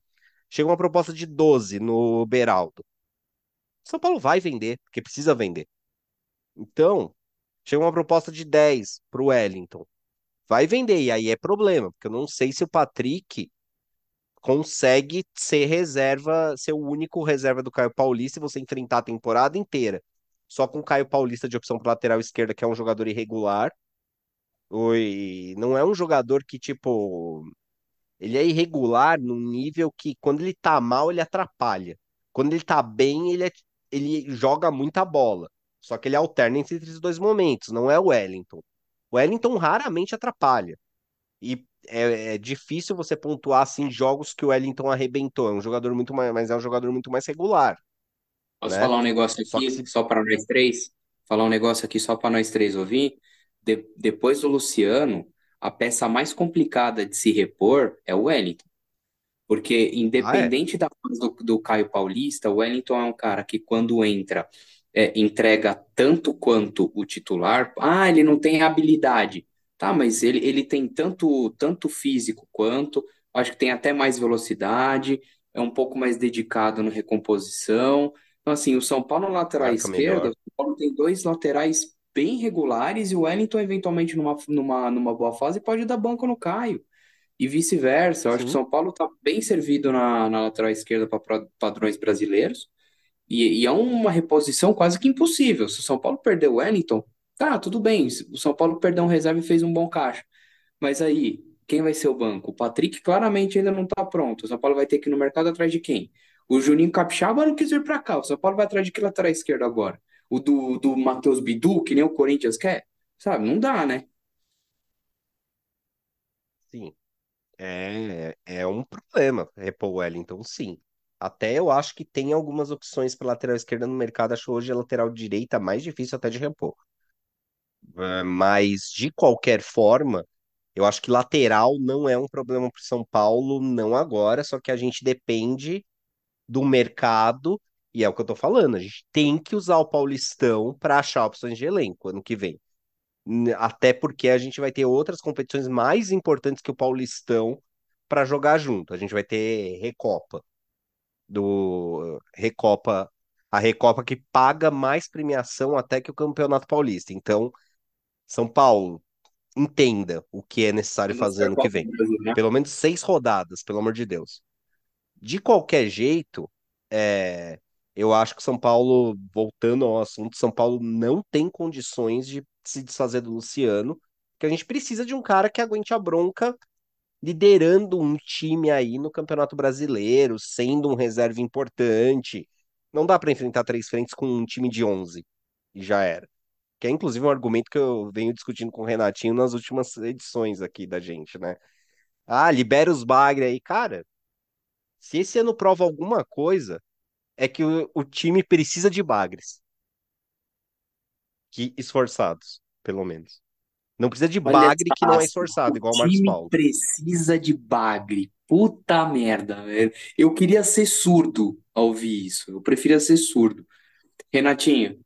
Chega uma proposta de 12 no Beraldo. São Paulo vai vender, porque precisa vender. Então, chega uma proposta de 10 pro Wellington. Vai vender, e aí é problema, porque eu não sei se o Patrick consegue ser reserva, ser o único reserva do Caio Paulista e você enfrentar a temporada inteira. Só com o Caio Paulista de opção para lateral esquerda, que é um jogador irregular. Oi, não é um jogador que, tipo, ele é irregular num nível que quando ele tá mal, ele atrapalha. Quando ele tá bem, ele, é- ele joga muita bola. Só que ele alterna entre esses dois momentos, não é o Wellington. O Wellington raramente atrapalha. E é, é difícil você pontuar assim jogos que o Wellington arrebentou. É um jogador muito mais, mas é um jogador muito mais regular, Posso né? falar um negócio Só que aqui, só para nós três? Falar um negócio aqui só para nós três ouvir? De- depois do Luciano, a peça mais complicada de se repor é o Wellington. Porque, Ah, é? independente da fase do, do Caio Paulista, o Wellington é um cara que, quando entra, é, entrega tanto quanto o titular. Ah, ele não tem habilidade. Tá, mas ele, ele tem tanto, tanto físico quanto, acho que tem até mais velocidade, é um pouco mais dedicado na recomposição. Então, assim, o São Paulo na lateral Marca esquerda, melhor. o São Paulo tem dois laterais bem regulares e o Wellington, eventualmente, numa, numa, numa boa fase, pode dar banco no Caio. E vice-versa, eu acho que o São Paulo está bem servido na, na lateral esquerda para padrões brasileiros. E, e é uma reposição quase que impossível. Se o São Paulo perder o Wellington, tá, tudo bem. O São Paulo perdeu um reserva e fez um bom caixa. Mas aí, quem vai ser o banco? O Patrick claramente ainda não está pronto. O São Paulo vai ter que ir no mercado atrás de quem? O Juninho Capixaba não quis vir para cá. O São Paulo vai atrás de que lateral esquerdo agora? O do, do Matheus Bidu, que nem o Corinthians quer? Sabe, não dá, né? sim. É, é um problema repor o Wellington, sim. Até eu acho que tem algumas opções para lateral esquerda no mercado. Acho hoje a lateral direita mais difícil até de repor. É, Mas, de qualquer forma, eu acho que lateral não é um problema para São Paulo, não agora, só que a gente depende do mercado, e é o que eu tô falando, a gente tem que usar o Paulistão para achar opções de elenco ano que vem. Até porque a gente vai ter outras competições mais importantes que o Paulistão para jogar junto. A gente vai ter Recopa, do Recopa, a Recopa que paga mais premiação até que o Campeonato Paulista. Então, São Paulo, entenda o que é necessário fazer ano que vem. Brasil, né? Pelo menos seis rodadas, pelo amor de Deus. De qualquer jeito, é, eu acho que São Paulo, voltando ao assunto, São Paulo não tem condições de se desfazer do Luciano, que a gente precisa de um cara que aguente a bronca liderando um time aí no Campeonato Brasileiro, sendo um reserva importante. Não dá para enfrentar três frentes com um time de 11 e já era. Que é inclusive um argumento que eu venho discutindo com o Renatinho nas últimas edições aqui da gente, né? Ah, libera os bagre aí, cara. Se esse ano prova alguma coisa, é que o, o time precisa de bagres, que esforçados, pelo menos. Não precisa de Olha bagre que não é esforçado, O igual o Marcos time Paulo. precisa de bagre. Puta merda, velho. Eu queria ser surdo ao ouvir isso. Eu preferia ser surdo. Renatinho,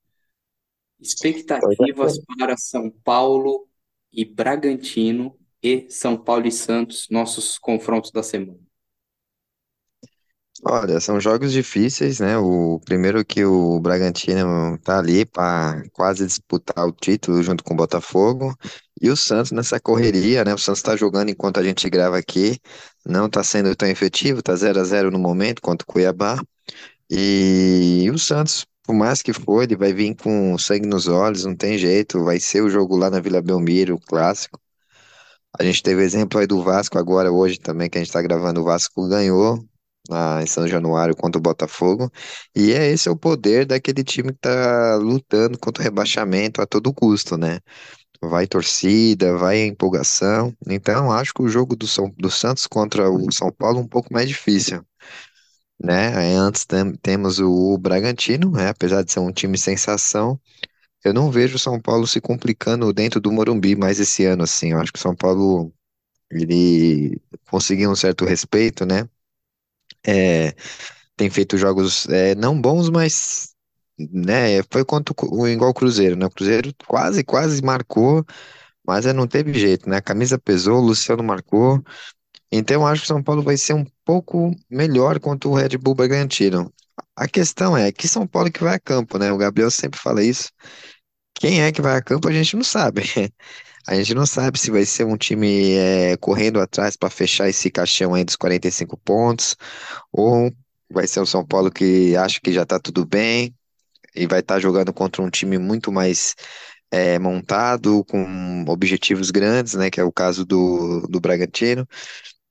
expectativas é. para São Paulo e Bragantino e São Paulo e Santos, nossos confrontos da semana. Olha, são jogos difíceis, né? O primeiro que o Bragantino tá ali para quase disputar o título junto com o Botafogo. E o Santos nessa correria, né? O Santos tá jogando enquanto a gente grava aqui. Não tá sendo tão efetivo, tá zero a zero no momento contra o Cuiabá. E o Santos, por mais que for, ele vai vir com sangue nos olhos, não tem jeito. Vai ser o jogo lá na Vila Belmiro, o clássico. A gente teve exemplo aí do Vasco agora, hoje também, que a gente tá gravando, o Vasco ganhou lá em São Januário contra o Botafogo. E é esse é o poder daquele time que tá lutando contra o rebaixamento a todo custo, né? Vai torcida, vai empolgação. Então, acho que o jogo do, São, do Santos contra o São Paulo é um pouco mais difícil, né? Antes tem- temos o Bragantino, né? Apesar de ser um time sensação, eu não vejo o São Paulo se complicando dentro do Morumbi mais esse ano, assim. Eu acho que o São Paulo ele conseguiu um certo respeito, né? É, tem feito jogos é, não bons, mas né, foi contra o, igual Cruzeiro, né? O Cruzeiro quase, quase marcou, mas é, não teve jeito, né? A camisa pesou, o Luciano marcou. Então acho que o São Paulo vai ser um pouco melhor contra o Red Bull Bragantino. A questão é que São Paulo que vai a campo, né? O Gabriel sempre fala isso. Quem é que vai a campo a gente não sabe. [LAUGHS] A gente não sabe se vai ser um time é, correndo atrás para fechar esse caixão aí dos 45 pontos, ou vai ser o São Paulo que acha que já tá tudo bem e vai estar jogando contra um time muito mais é, montado, com objetivos grandes, né? Que é o caso do, do Bragantino.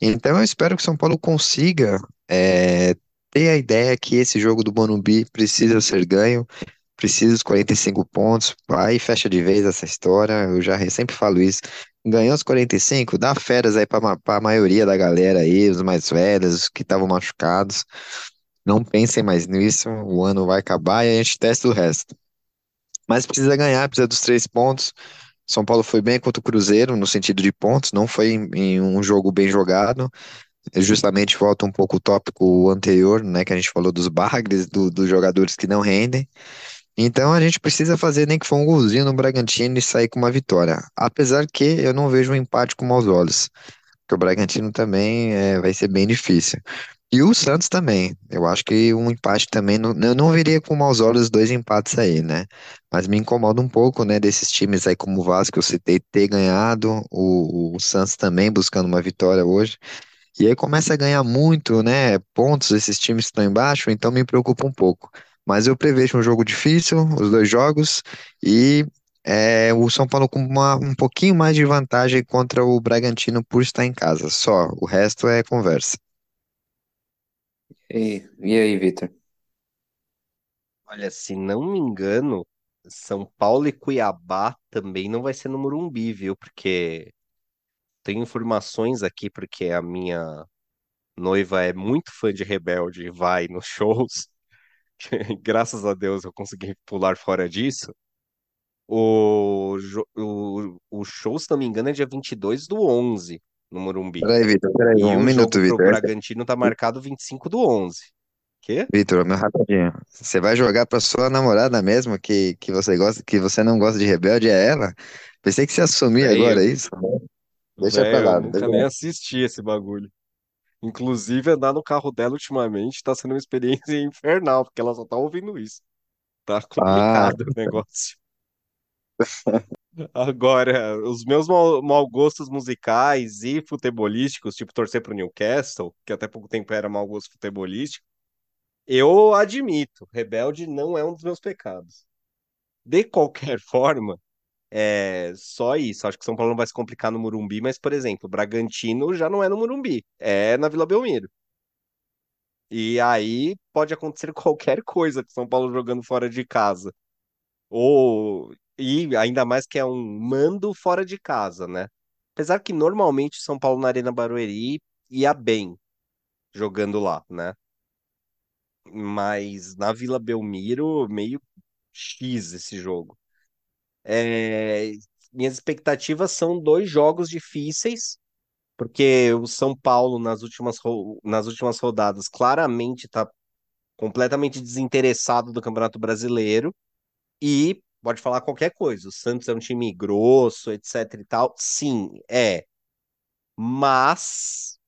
Então eu espero que o São Paulo consiga é, ter a ideia que esse jogo do Morumbi precisa ser ganho, precisa dos 45 pontos, aí fecha de vez essa história, eu já sempre falo isso. Ganhou os 45, dá férias aí para a maioria da galera aí, os mais velhos, os que estavam machucados. Não pensem mais nisso, o ano vai acabar e a gente testa o resto. Mas precisa ganhar, precisa dos três pontos. São Paulo foi bem contra o Cruzeiro no sentido de pontos, não foi em, em um jogo bem jogado. Justamente volta um pouco o tópico anterior, né, que a gente falou dos bagres, do- dos jogadores que não rendem. Então a gente precisa fazer nem que for um golzinho no Bragantino e sair com uma vitória. Apesar que eu não vejo um empate com maus olhos, porque o Bragantino também é, vai ser bem difícil. E o Santos também. Eu acho que um empate também. Não, eu não veria com maus olhos dois empates aí, né? Mas me incomoda um pouco, né, desses times aí como o Vasco, que eu citei, ter ganhado, o, o Santos também buscando uma vitória hoje. E aí começa a ganhar muito, né, pontos esses times que estão embaixo, então me preocupa um pouco. Mas eu prevejo um jogo difícil, os dois jogos, e é, o São Paulo com uma- um pouquinho mais de vantagem contra o Bragantino por estar em casa. Só, o resto é conversa. E, e aí, Vitor? Olha, se não me engano, São Paulo e Cuiabá também não vai ser no Morumbi, viu? Porque tem informações aqui, porque a minha noiva é muito fã de Rebelde e vai nos [LAUGHS] shows. [LAUGHS] Graças a Deus eu consegui pular fora disso. O, o, o show, se não me engano, é dia 22 do 11 no Morumbi. Peraí, Vitor, peraí, um o minuto, Vitor. Bragantino tá marcado 25 do 11. Quê? Vitor, meu rapidinho. Você vai jogar pra sua namorada mesmo que, que você gosta, que você não gosta de Rebelde, é ela? Pensei que você ia assumir agora, é isso? Deixa pra velho, eu lá, nunca nem lá. assisti esse bagulho. Inclusive, andar no carro dela ultimamente tá sendo uma experiência [LAUGHS] infernal, porque ela só tá ouvindo isso. Tá Ah, complicado o negócio. Agora, os meus mau, mau gostos musicais e futebolísticos, tipo torcer pro Newcastle, que até pouco tempo era mau gosto futebolístico, eu admito, Rebelde não é um dos meus pecados. De qualquer [LAUGHS] forma, é só isso. Acho que São Paulo não vai se complicar no Morumbi, mas, por exemplo, o Bragantino já não é no Morumbi, é na Vila Belmiro. E aí pode acontecer [LAUGHS] qualquer coisa com São Paulo jogando fora de casa. Ou e ainda mais que é um mando fora de casa, né? Apesar que normalmente São Paulo na Arena Barueri ia bem jogando lá, né? Mas na Vila Belmiro, meio X esse jogo. É, minhas expectativas são dois jogos difíceis, porque o São Paulo nas últimas, nas últimas rodadas claramente está completamente desinteressado do Campeonato Brasileiro e pode falar qualquer coisa. O Santos é um time grosso, etc e tal. Sim, é. Mas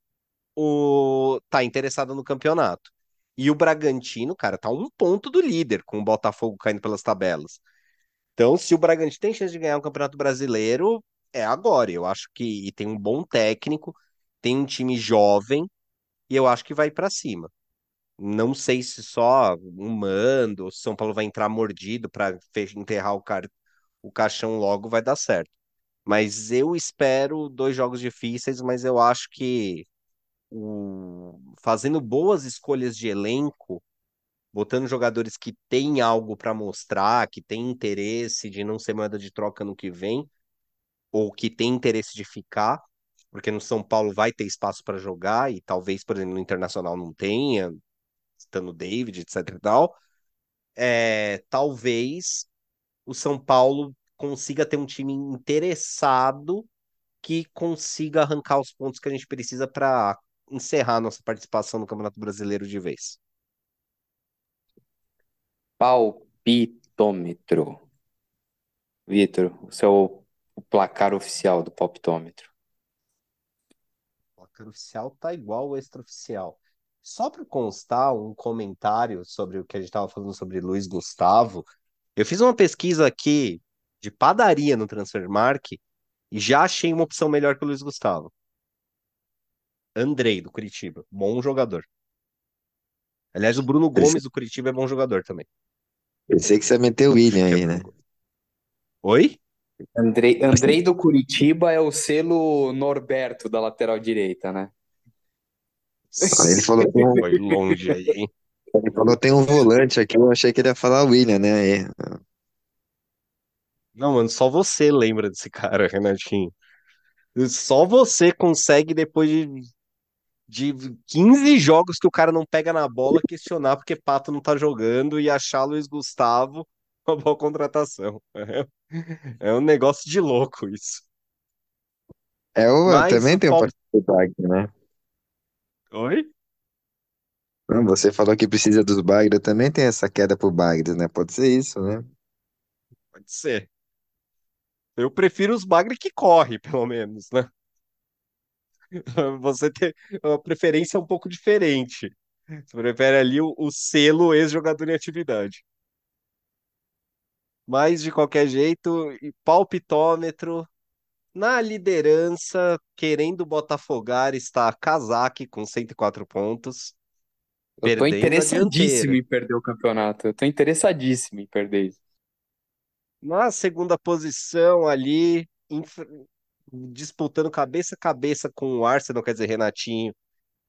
o tá interessado no campeonato. E o Bragantino, cara, tá um ponto do líder, com o Botafogo caindo pelas tabelas. Então, se o Bragantino tem chance de ganhar o Campeonato Brasileiro, é agora. Eu acho que e tem um bom técnico, tem um time jovem, e eu acho que vai pra cima. Não sei se só um mando, se São Paulo vai entrar mordido para enterrar o, car... o caixão logo, vai dar certo. Mas eu espero dois jogos difíceis, mas eu acho que o... fazendo boas escolhas de elenco, botando jogadores que têm algo para mostrar, que têm interesse de não ser moeda de troca no que vem, ou que têm interesse de ficar, porque no São Paulo vai ter espaço para jogar e talvez, por exemplo, no Internacional não tenha, estando o David, etc e tal, é, talvez o São Paulo consiga ter um time interessado que consiga arrancar os pontos que a gente precisa para encerrar nossa participação no Campeonato Brasileiro de vez. Palpitômetro. Vitor, o seu o placar oficial do palpitômetro. O placar oficial tá igual ao extraoficial. Só para constar um comentário sobre o que a gente estava falando sobre Luiz Gustavo, eu fiz uma pesquisa aqui de padaria no Transfermarkt e já achei uma opção melhor que o Luiz Gustavo. Andrei, do Curitiba. Bom jogador. Aliás, o Bruno Gomes, do Curitiba, é bom jogador também. Pensei que você ia meter o William aí, né? Oi? Andrei, Andrei do Curitiba é o selo Norberto da lateral direita, né? Ah, Ele falou que tem um, Foi longe aí, hein? ele falou que tem um volante aqui, eu achei que ele ia falar William, né? Aí, Não, mano, só você lembra desse cara, Renatinho. Só você consegue, depois de, de 15 jogos que o cara não pega na bola, questionar porque Pato não tá jogando e achar Luiz Gustavo [LAUGHS] uma boa contratação. É, é um negócio de louco isso. É, Mas também o tem um Paulo. do Bagre, né? Oi? Você falou que precisa dos Bagre, também tem essa queda por Bagre, né? Pode ser isso, né? Pode ser. Eu prefiro os bagre que corre, pelo menos, né? [LAUGHS] Você tem uma preferência um pouco diferente. Você prefere ali o, o selo ex-jogador em atividade. Mas, de qualquer jeito, e palpitômetro, na liderança, querendo botafogar, está Casaque com 104 pontos, Eu tô interessadíssimo em perder o campeonato. Eu tô interessadíssimo em perder isso. Na segunda posição ali, disputando cabeça a cabeça com o Arsenal, quer dizer, Renatinho,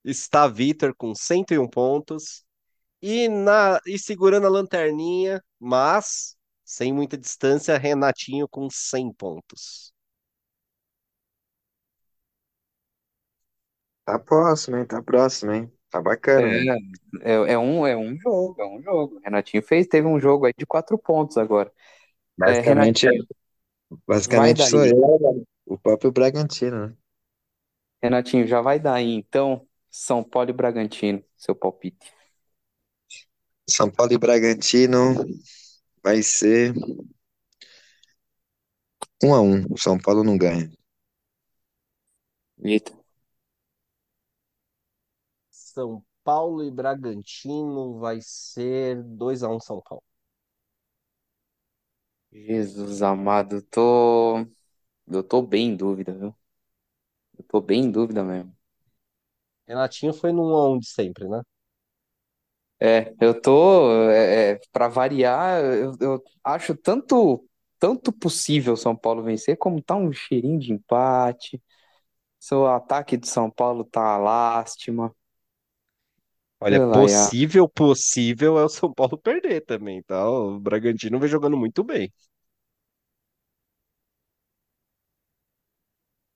está Vitor com 101 pontos. E, na, e segurando a lanterninha, mas sem muita distância, Renatinho com 100 pontos. Tá próximo, hein? Tá próximo, hein? Tá bacana? É, é, é um, é um jogo, é um jogo. Renatinho fez, teve um jogo aí de quatro pontos agora. É, Basicamente, Renatinho, vai basicamente sou daí. eu, o próprio Bragantino, né? Renatinho, já vai daí. Então, São Paulo e Bragantino, seu palpite. São Paulo e Bragantino vai ser um a um. São Paulo não ganha. Vitor. São Paulo e Bragantino vai ser 2 a 1 São Paulo. Jesus amado, eu tô, eu tô bem em dúvida, viu? Eu tô bem em dúvida mesmo. Renatinho foi 1 a 1 de sempre, né? É, eu tô, é, é, para variar, eu, eu acho tanto, tanto possível São Paulo vencer, como tá um cheirinho de empate. Seu ataque de São Paulo tá lástima. Olha, Sei lá, ia. possível, possível é o São Paulo perder também, tá? O Bragantino vem jogando muito bem.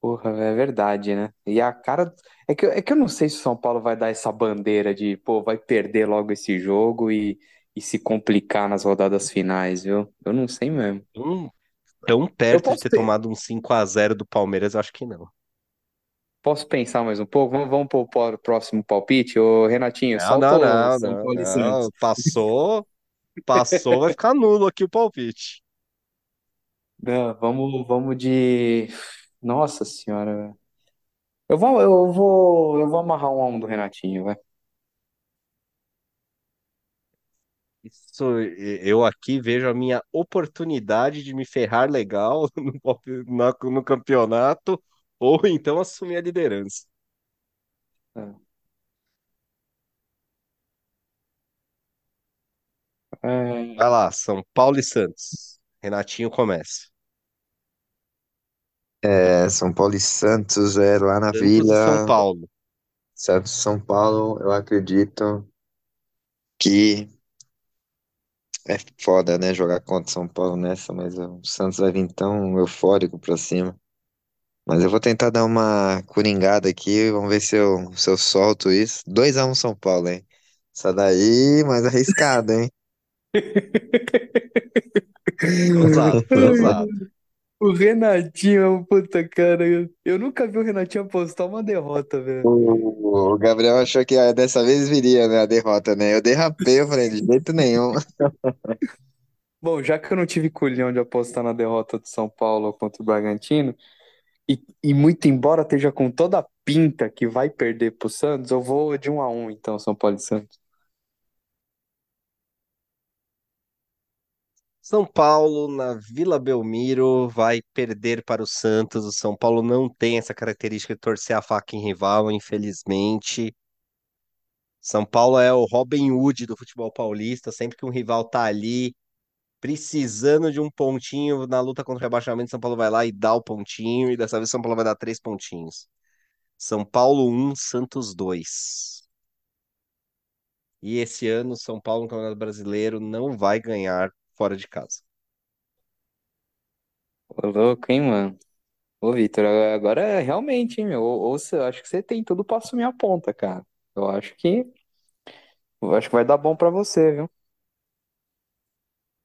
Porra, é verdade, né? E a cara. É que, é que eu não sei se o São Paulo vai dar essa bandeira de, pô, vai perder logo esse jogo e, e se complicar nas rodadas finais, viu? Eu não sei mesmo. Hum, tão Eu perto de posso, ter pe- tomado um 5 a 0 do Palmeiras, eu acho que não. Posso pensar mais um pouco? Vamos, vamos pro pro próximo palpite? Ô, Renatinho, Não, solta não, o não, não, não. Passou, [LAUGHS] passou, vai ficar nulo aqui o palpite. Não, vamos, vamos de. Nossa Senhora. Eu vou, eu vou, eu vou amarrar um a um do Renatinho, vai. Isso, eu aqui vejo a minha oportunidade de me ferrar legal [LAUGHS] no, na- no campeonato, ou então assumir a liderança. É, Vai lá, São Paulo e Santos. Renatinho começa. É, São Paulo e Santos é lá na Santos e São Vila. Paulo. Santos e São Paulo, eu acredito que é foda, né, jogar contra São Paulo nessa, mas o Santos vai vir tão eufórico pra cima. Mas eu vou tentar dar uma coringada aqui, vamos ver se eu, se eu solto isso. 2 a 1 São Paulo, hein? Essa daí, mais arriscada, hein? Ousado, [LAUGHS] ousado. O Renatinho é um puta cara. Eu nunca vi o Renatinho apostar uma derrota, velho. O, o Gabriel achou que ah, dessa vez viria, né, a derrota, né? Eu derrapei, eu falei, de jeito nenhum. [LAUGHS] Bom, já que eu não tive culhão de apostar na derrota do São Paulo contra o Bragantino, e, e muito embora esteja com toda a pinta que vai perder pro Santos, eu vou de um a um, então, São Paulo e Santos. São Paulo, na Vila Belmiro, vai perder para o Santos. O São Paulo não tem essa característica de torcer a faca em rival, infelizmente. São Paulo é o Robin Hood do futebol paulista. Sempre que um rival tá ali precisando de um pontinho na luta contra o rebaixamento, São Paulo vai lá e dá o pontinho. E dessa vez São Paulo vai dar três pontinhos. São Paulo 1, Santos 2. E esse ano, São Paulo no Campeonato Brasileiro não vai ganhar fora de casa. Ô, louco, hein, mano? Ô, Vitor, agora é realmente, hein, meu? Ou, ou acho que você tem tudo pra assumir a ponta, cara. Eu acho que, eu acho que vai dar bom pra você, viu?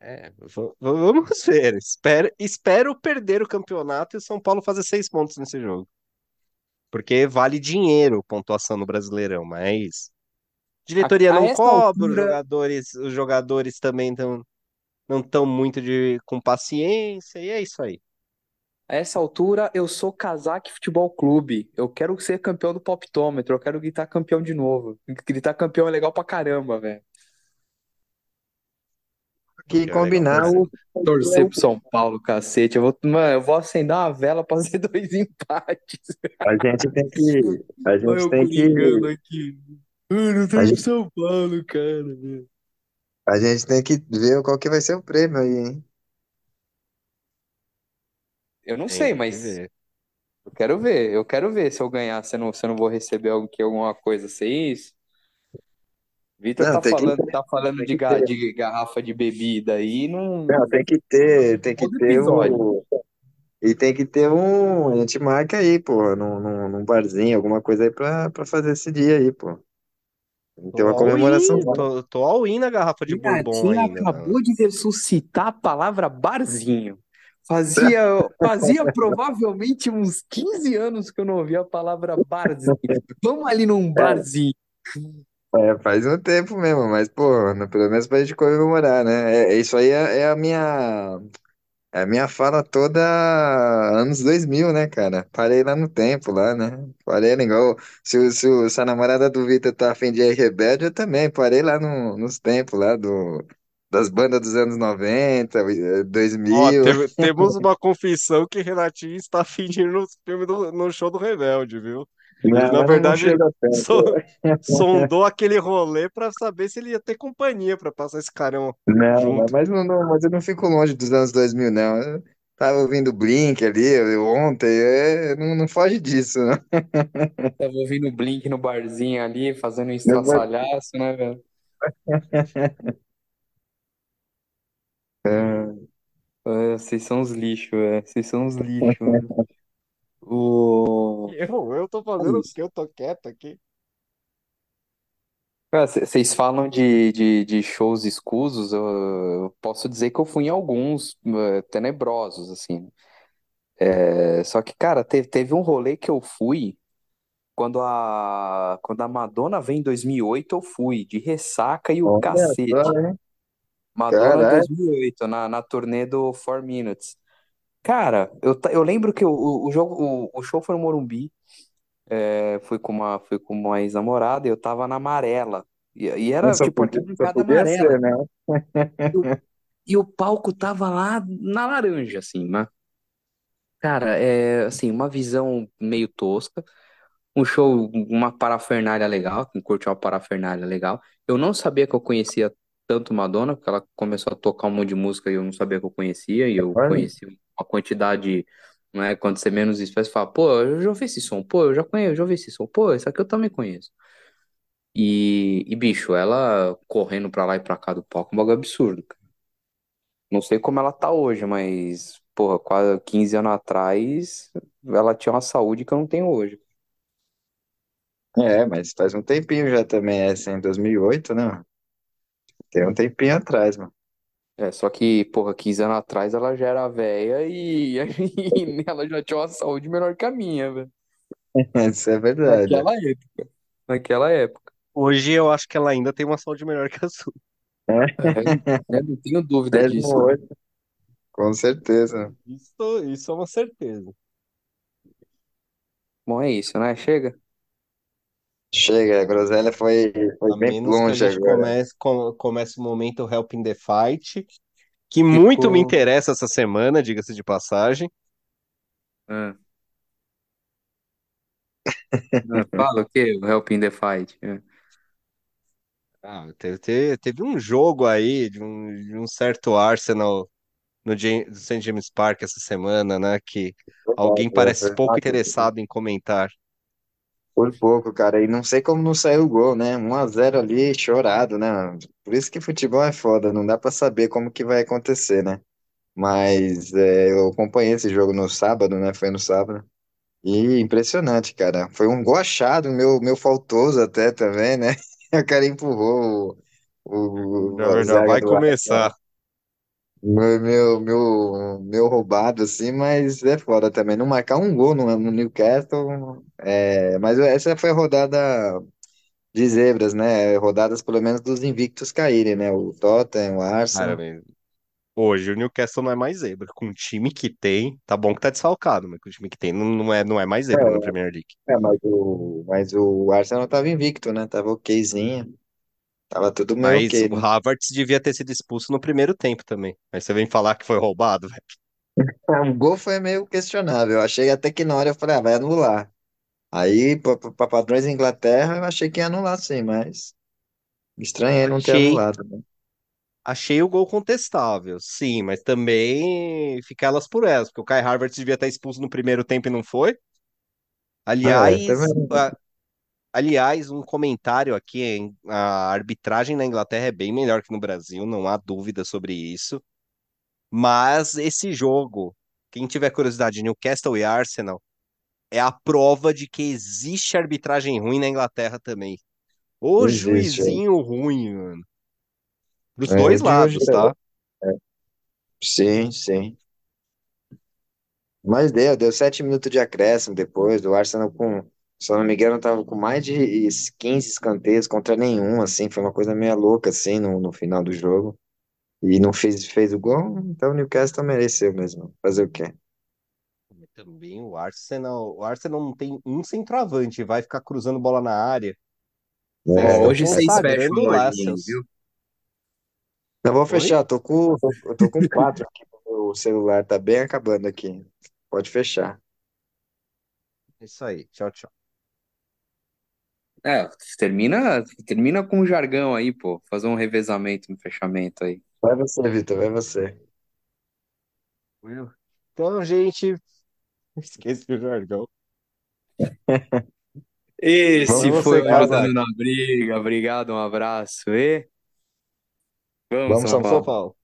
É, vamos [LAUGHS] ver. Espero, espero perder o campeonato e o São Paulo fazer seis pontos nesse jogo. Porque vale dinheiro pontuação no Brasileirão, mas A, diretoria a não essa cobra, os altura, jogadores, os jogadores também tão, não estão muito de, com paciência, e é isso aí. a essa altura, eu sou Casaque Futebol Clube. Eu quero ser campeão do Poptômetro. Eu quero gritar campeão de novo. Gritar campeão é legal pra caramba, velho. Que é combinar o, Torcer pro São Paulo, cacete. Eu vou, mano, eu vou acender uma vela pra fazer [LAUGHS] dois empates. a gente tem que, a gente eu tem que, aqui. Mano, eu a pro gente, São Paulo, cara. a gente tem que ver qual que vai ser o prêmio aí, hein? Eu não Tem, sei, mas ver. eu quero ver. Eu quero ver se eu ganhar, se eu não, se eu não vou receber algo que alguma coisa assim. Isso. Vitor tá que, falando, tá falando de, ga- de garrafa de bebida aí, não. não, tem que ter, tem que Todo ter episódio. o, e tem que ter um, a gente marca aí, pô, num, num, num barzinho, alguma coisa aí pra, pra fazer esse dia aí, pô. Tem que ter Tô uma comemoração. in, tô, tô all in na garrafa de Tina, bourbon ainda, mano. acabou de ressuscitar a palavra barzinho. Fazia, [LAUGHS] fazia provavelmente uns 15 anos que eu não ouvia a palavra barzinho. Vamos ali num barzinho. É, faz um tempo mesmo, mas, pô, pelo menos pra gente comemorar, né? É, é- isso aí é, é a minha, é a minha fala toda anos 2000, né, cara? Parei lá no tempo, lá, né? Parei igual, se, o- se, o- se a namorada do Vitor tá a fim de ir rebelde, eu também, parei lá no, nos tempos lá do, das bandas dos anos 90, eh, Ó, mil teve- temos uma confissão que Renatinho está fingindo no filme do, no show do Rebelde, viu? Não, na verdade, so- [LAUGHS] sondou aquele rolê pra saber se ele ia ter companhia pra passar esse carão Não, junto. mas, não, não, mas eu não fico longe dos anos 2000, não. Eu tava ouvindo Blink ali ontem, é, não, não foge disso, não. [LAUGHS] Tava ouvindo o Blink no barzinho ali, fazendo um estraçalhaço, né, velho? [LAUGHS] É, vocês são os lixos, velho. Vocês são os lixos, velho. O... Eu, eu tô fazendo o quê? Eu tô quieto aqui. Cara, Vocês falam de, de, de shows escusos, eu, eu posso dizer que eu fui em alguns eh, tenebrosos, assim. É, só que, cara, teve, teve um rolê que eu fui quando a, quando a Madonna veio em 2008, eu fui, de ressaca e o Olha cacete. só, hein? Madonna Caralho. 2008, na, na turnê do Four Minutes. Cara, eu, ta- eu lembro que o, o, o jogo, o, o show foi no Morumbi, é, fui com uma, fui com uma ex-namorada e eu tava na amarela. E, e era, Só tipo, podia, só arquibancada podia amarela. ser, né? E o, [LAUGHS] e o palco tava lá na laranja, assim, né? Cara, é, assim, uma visão meio tosca. Um show, uma parafernália legal, quem curte uma parafernália legal. Eu não sabia que eu conhecia tanto Madonna, porque ela começou a tocar um monte de música e eu não sabia que eu conhecia, e eu Olha. conheci uma quantidade, não é? Quando você menos espera, você fala, pô, eu já ouvi esse som, pô, eu já conheço, eu já ouvi esse som, pô, esse aqui eu também conheço. E, e bicho, ela correndo pra lá e pra cá do palco, um bagulho absurdo. Não sei como ela tá hoje, mas, porra, quase 15 anos atrás, ela tinha uma saúde que eu não tenho hoje. É, mas faz um tempinho já também, essa em 2008, né? Tem um tempinho atrás, mano. É, só que, porra, 15 anos atrás ela já era velha e, [LAUGHS] e ela já tinha uma saúde melhor que a minha, velho. [LAUGHS] Isso é verdade. Naquela época. Naquela época. Hoje eu acho que ela ainda tem uma saúde melhor que a sua. É, eu não tenho dúvida Mesmo disso. hoje, com certeza. Isso, isso é uma certeza. Bom, é isso, né? Chega. Chega, a groselha foi, foi A bem menos que a longe gente agora. comece, com- comece o momento Helping the Fight, que muito me interessa essa semana, diga-se de passagem. Ah. Ah, Fala o quê? O Helping the Fight. É. Ah, teve, teve, teve um jogo aí de um, de um certo Arsenal no Ja- St. James Park essa semana, né? Que alguém Verdade, parece pouco interessado em comentar. Por pouco, cara. E não sei como não saiu o gol, né? 1 a 0 ali, chorado, né? Por isso que futebol é foda, não dá pra saber como que vai acontecer, né? Mas é, eu acompanhei esse jogo no sábado, né? Foi no sábado. E impressionante, cara. Foi um gol achado, meu, meu faltoso até também, né? [LAUGHS] O cara empurrou o, o, Já, a já zaga vai do começar. Meu, meu, meu, meu roubado, assim, mas é foda também. Não marcar um gol no, no Newcastle. É, mas essa foi a rodada de zebras, né? Rodadas pelo menos dos invictos caírem, né? O Tottenham, o Arsenal. hoje o Newcastle não é mais zebra. Com o time que tem, tá bom que tá desfalcado, mas com o time que tem, não, é, não é mais zebra na Premier League. É, mas o, mas o Arsenal tava invicto, né? Tava okzinho. Tava tudo meio Mas ok, o né? Havertz devia ter sido expulso no primeiro tempo também. Aí você vem falar que foi roubado, velho. É, [LAUGHS] O gol foi meio questionável. Eu achei até que na hora eu falei, ah, vai anular. Aí, para padrões da Inglaterra, eu achei que ia anular sim, mas estranhei não ter Achei, anulado, né? achei o gol contestável, sim, mas também fica elas por elas, porque o Kai Havertz devia estar expulso no primeiro tempo e não foi. É, Aliás, também. a- aliás, um comentário aqui, hein? A arbitragem na Inglaterra é bem melhor que no Brasil, não há dúvida sobre isso. Mas esse jogo, quem tiver curiosidade, Newcastle e Arsenal, é a prova de que existe arbitragem ruim na Inglaterra também. Ô Existe. juizinho ruim, mano. Dos É, o dois lados, tá? é. Sim, sim. Mas deu, deu sete minutos de acréscimo depois. Do Arsenal com, se eu não me engano, tava com mais de 15 escanteios contra nenhum, assim. Foi uma coisa meio louca, assim, no, no final do jogo. E não fez, fez o gol, então o Newcastle mereceu mesmo. Fazer o quê? Também o Arsenal, o Arsenal não tem um centroavante, vai ficar cruzando bola na área. Estão É, hoje vocês fecham laços. viu? Não vou Oi? fechar, tô com, eu tô com quatro aqui. [LAUGHS] O celular tá bem acabando aqui. Pode fechar. Isso aí. Tchau, tchau. É, termina, termina com um jargão aí, pô. Fazer um revezamento no fechamento aí. Vai você, Vitor, vai você. Então, gente, [LAUGHS] esqueci o jargão. Esse Vamos foi você, o Kazak. na Briga. Obrigado, um abraço e vamos, Vamos, São São. Paulo. Paulo.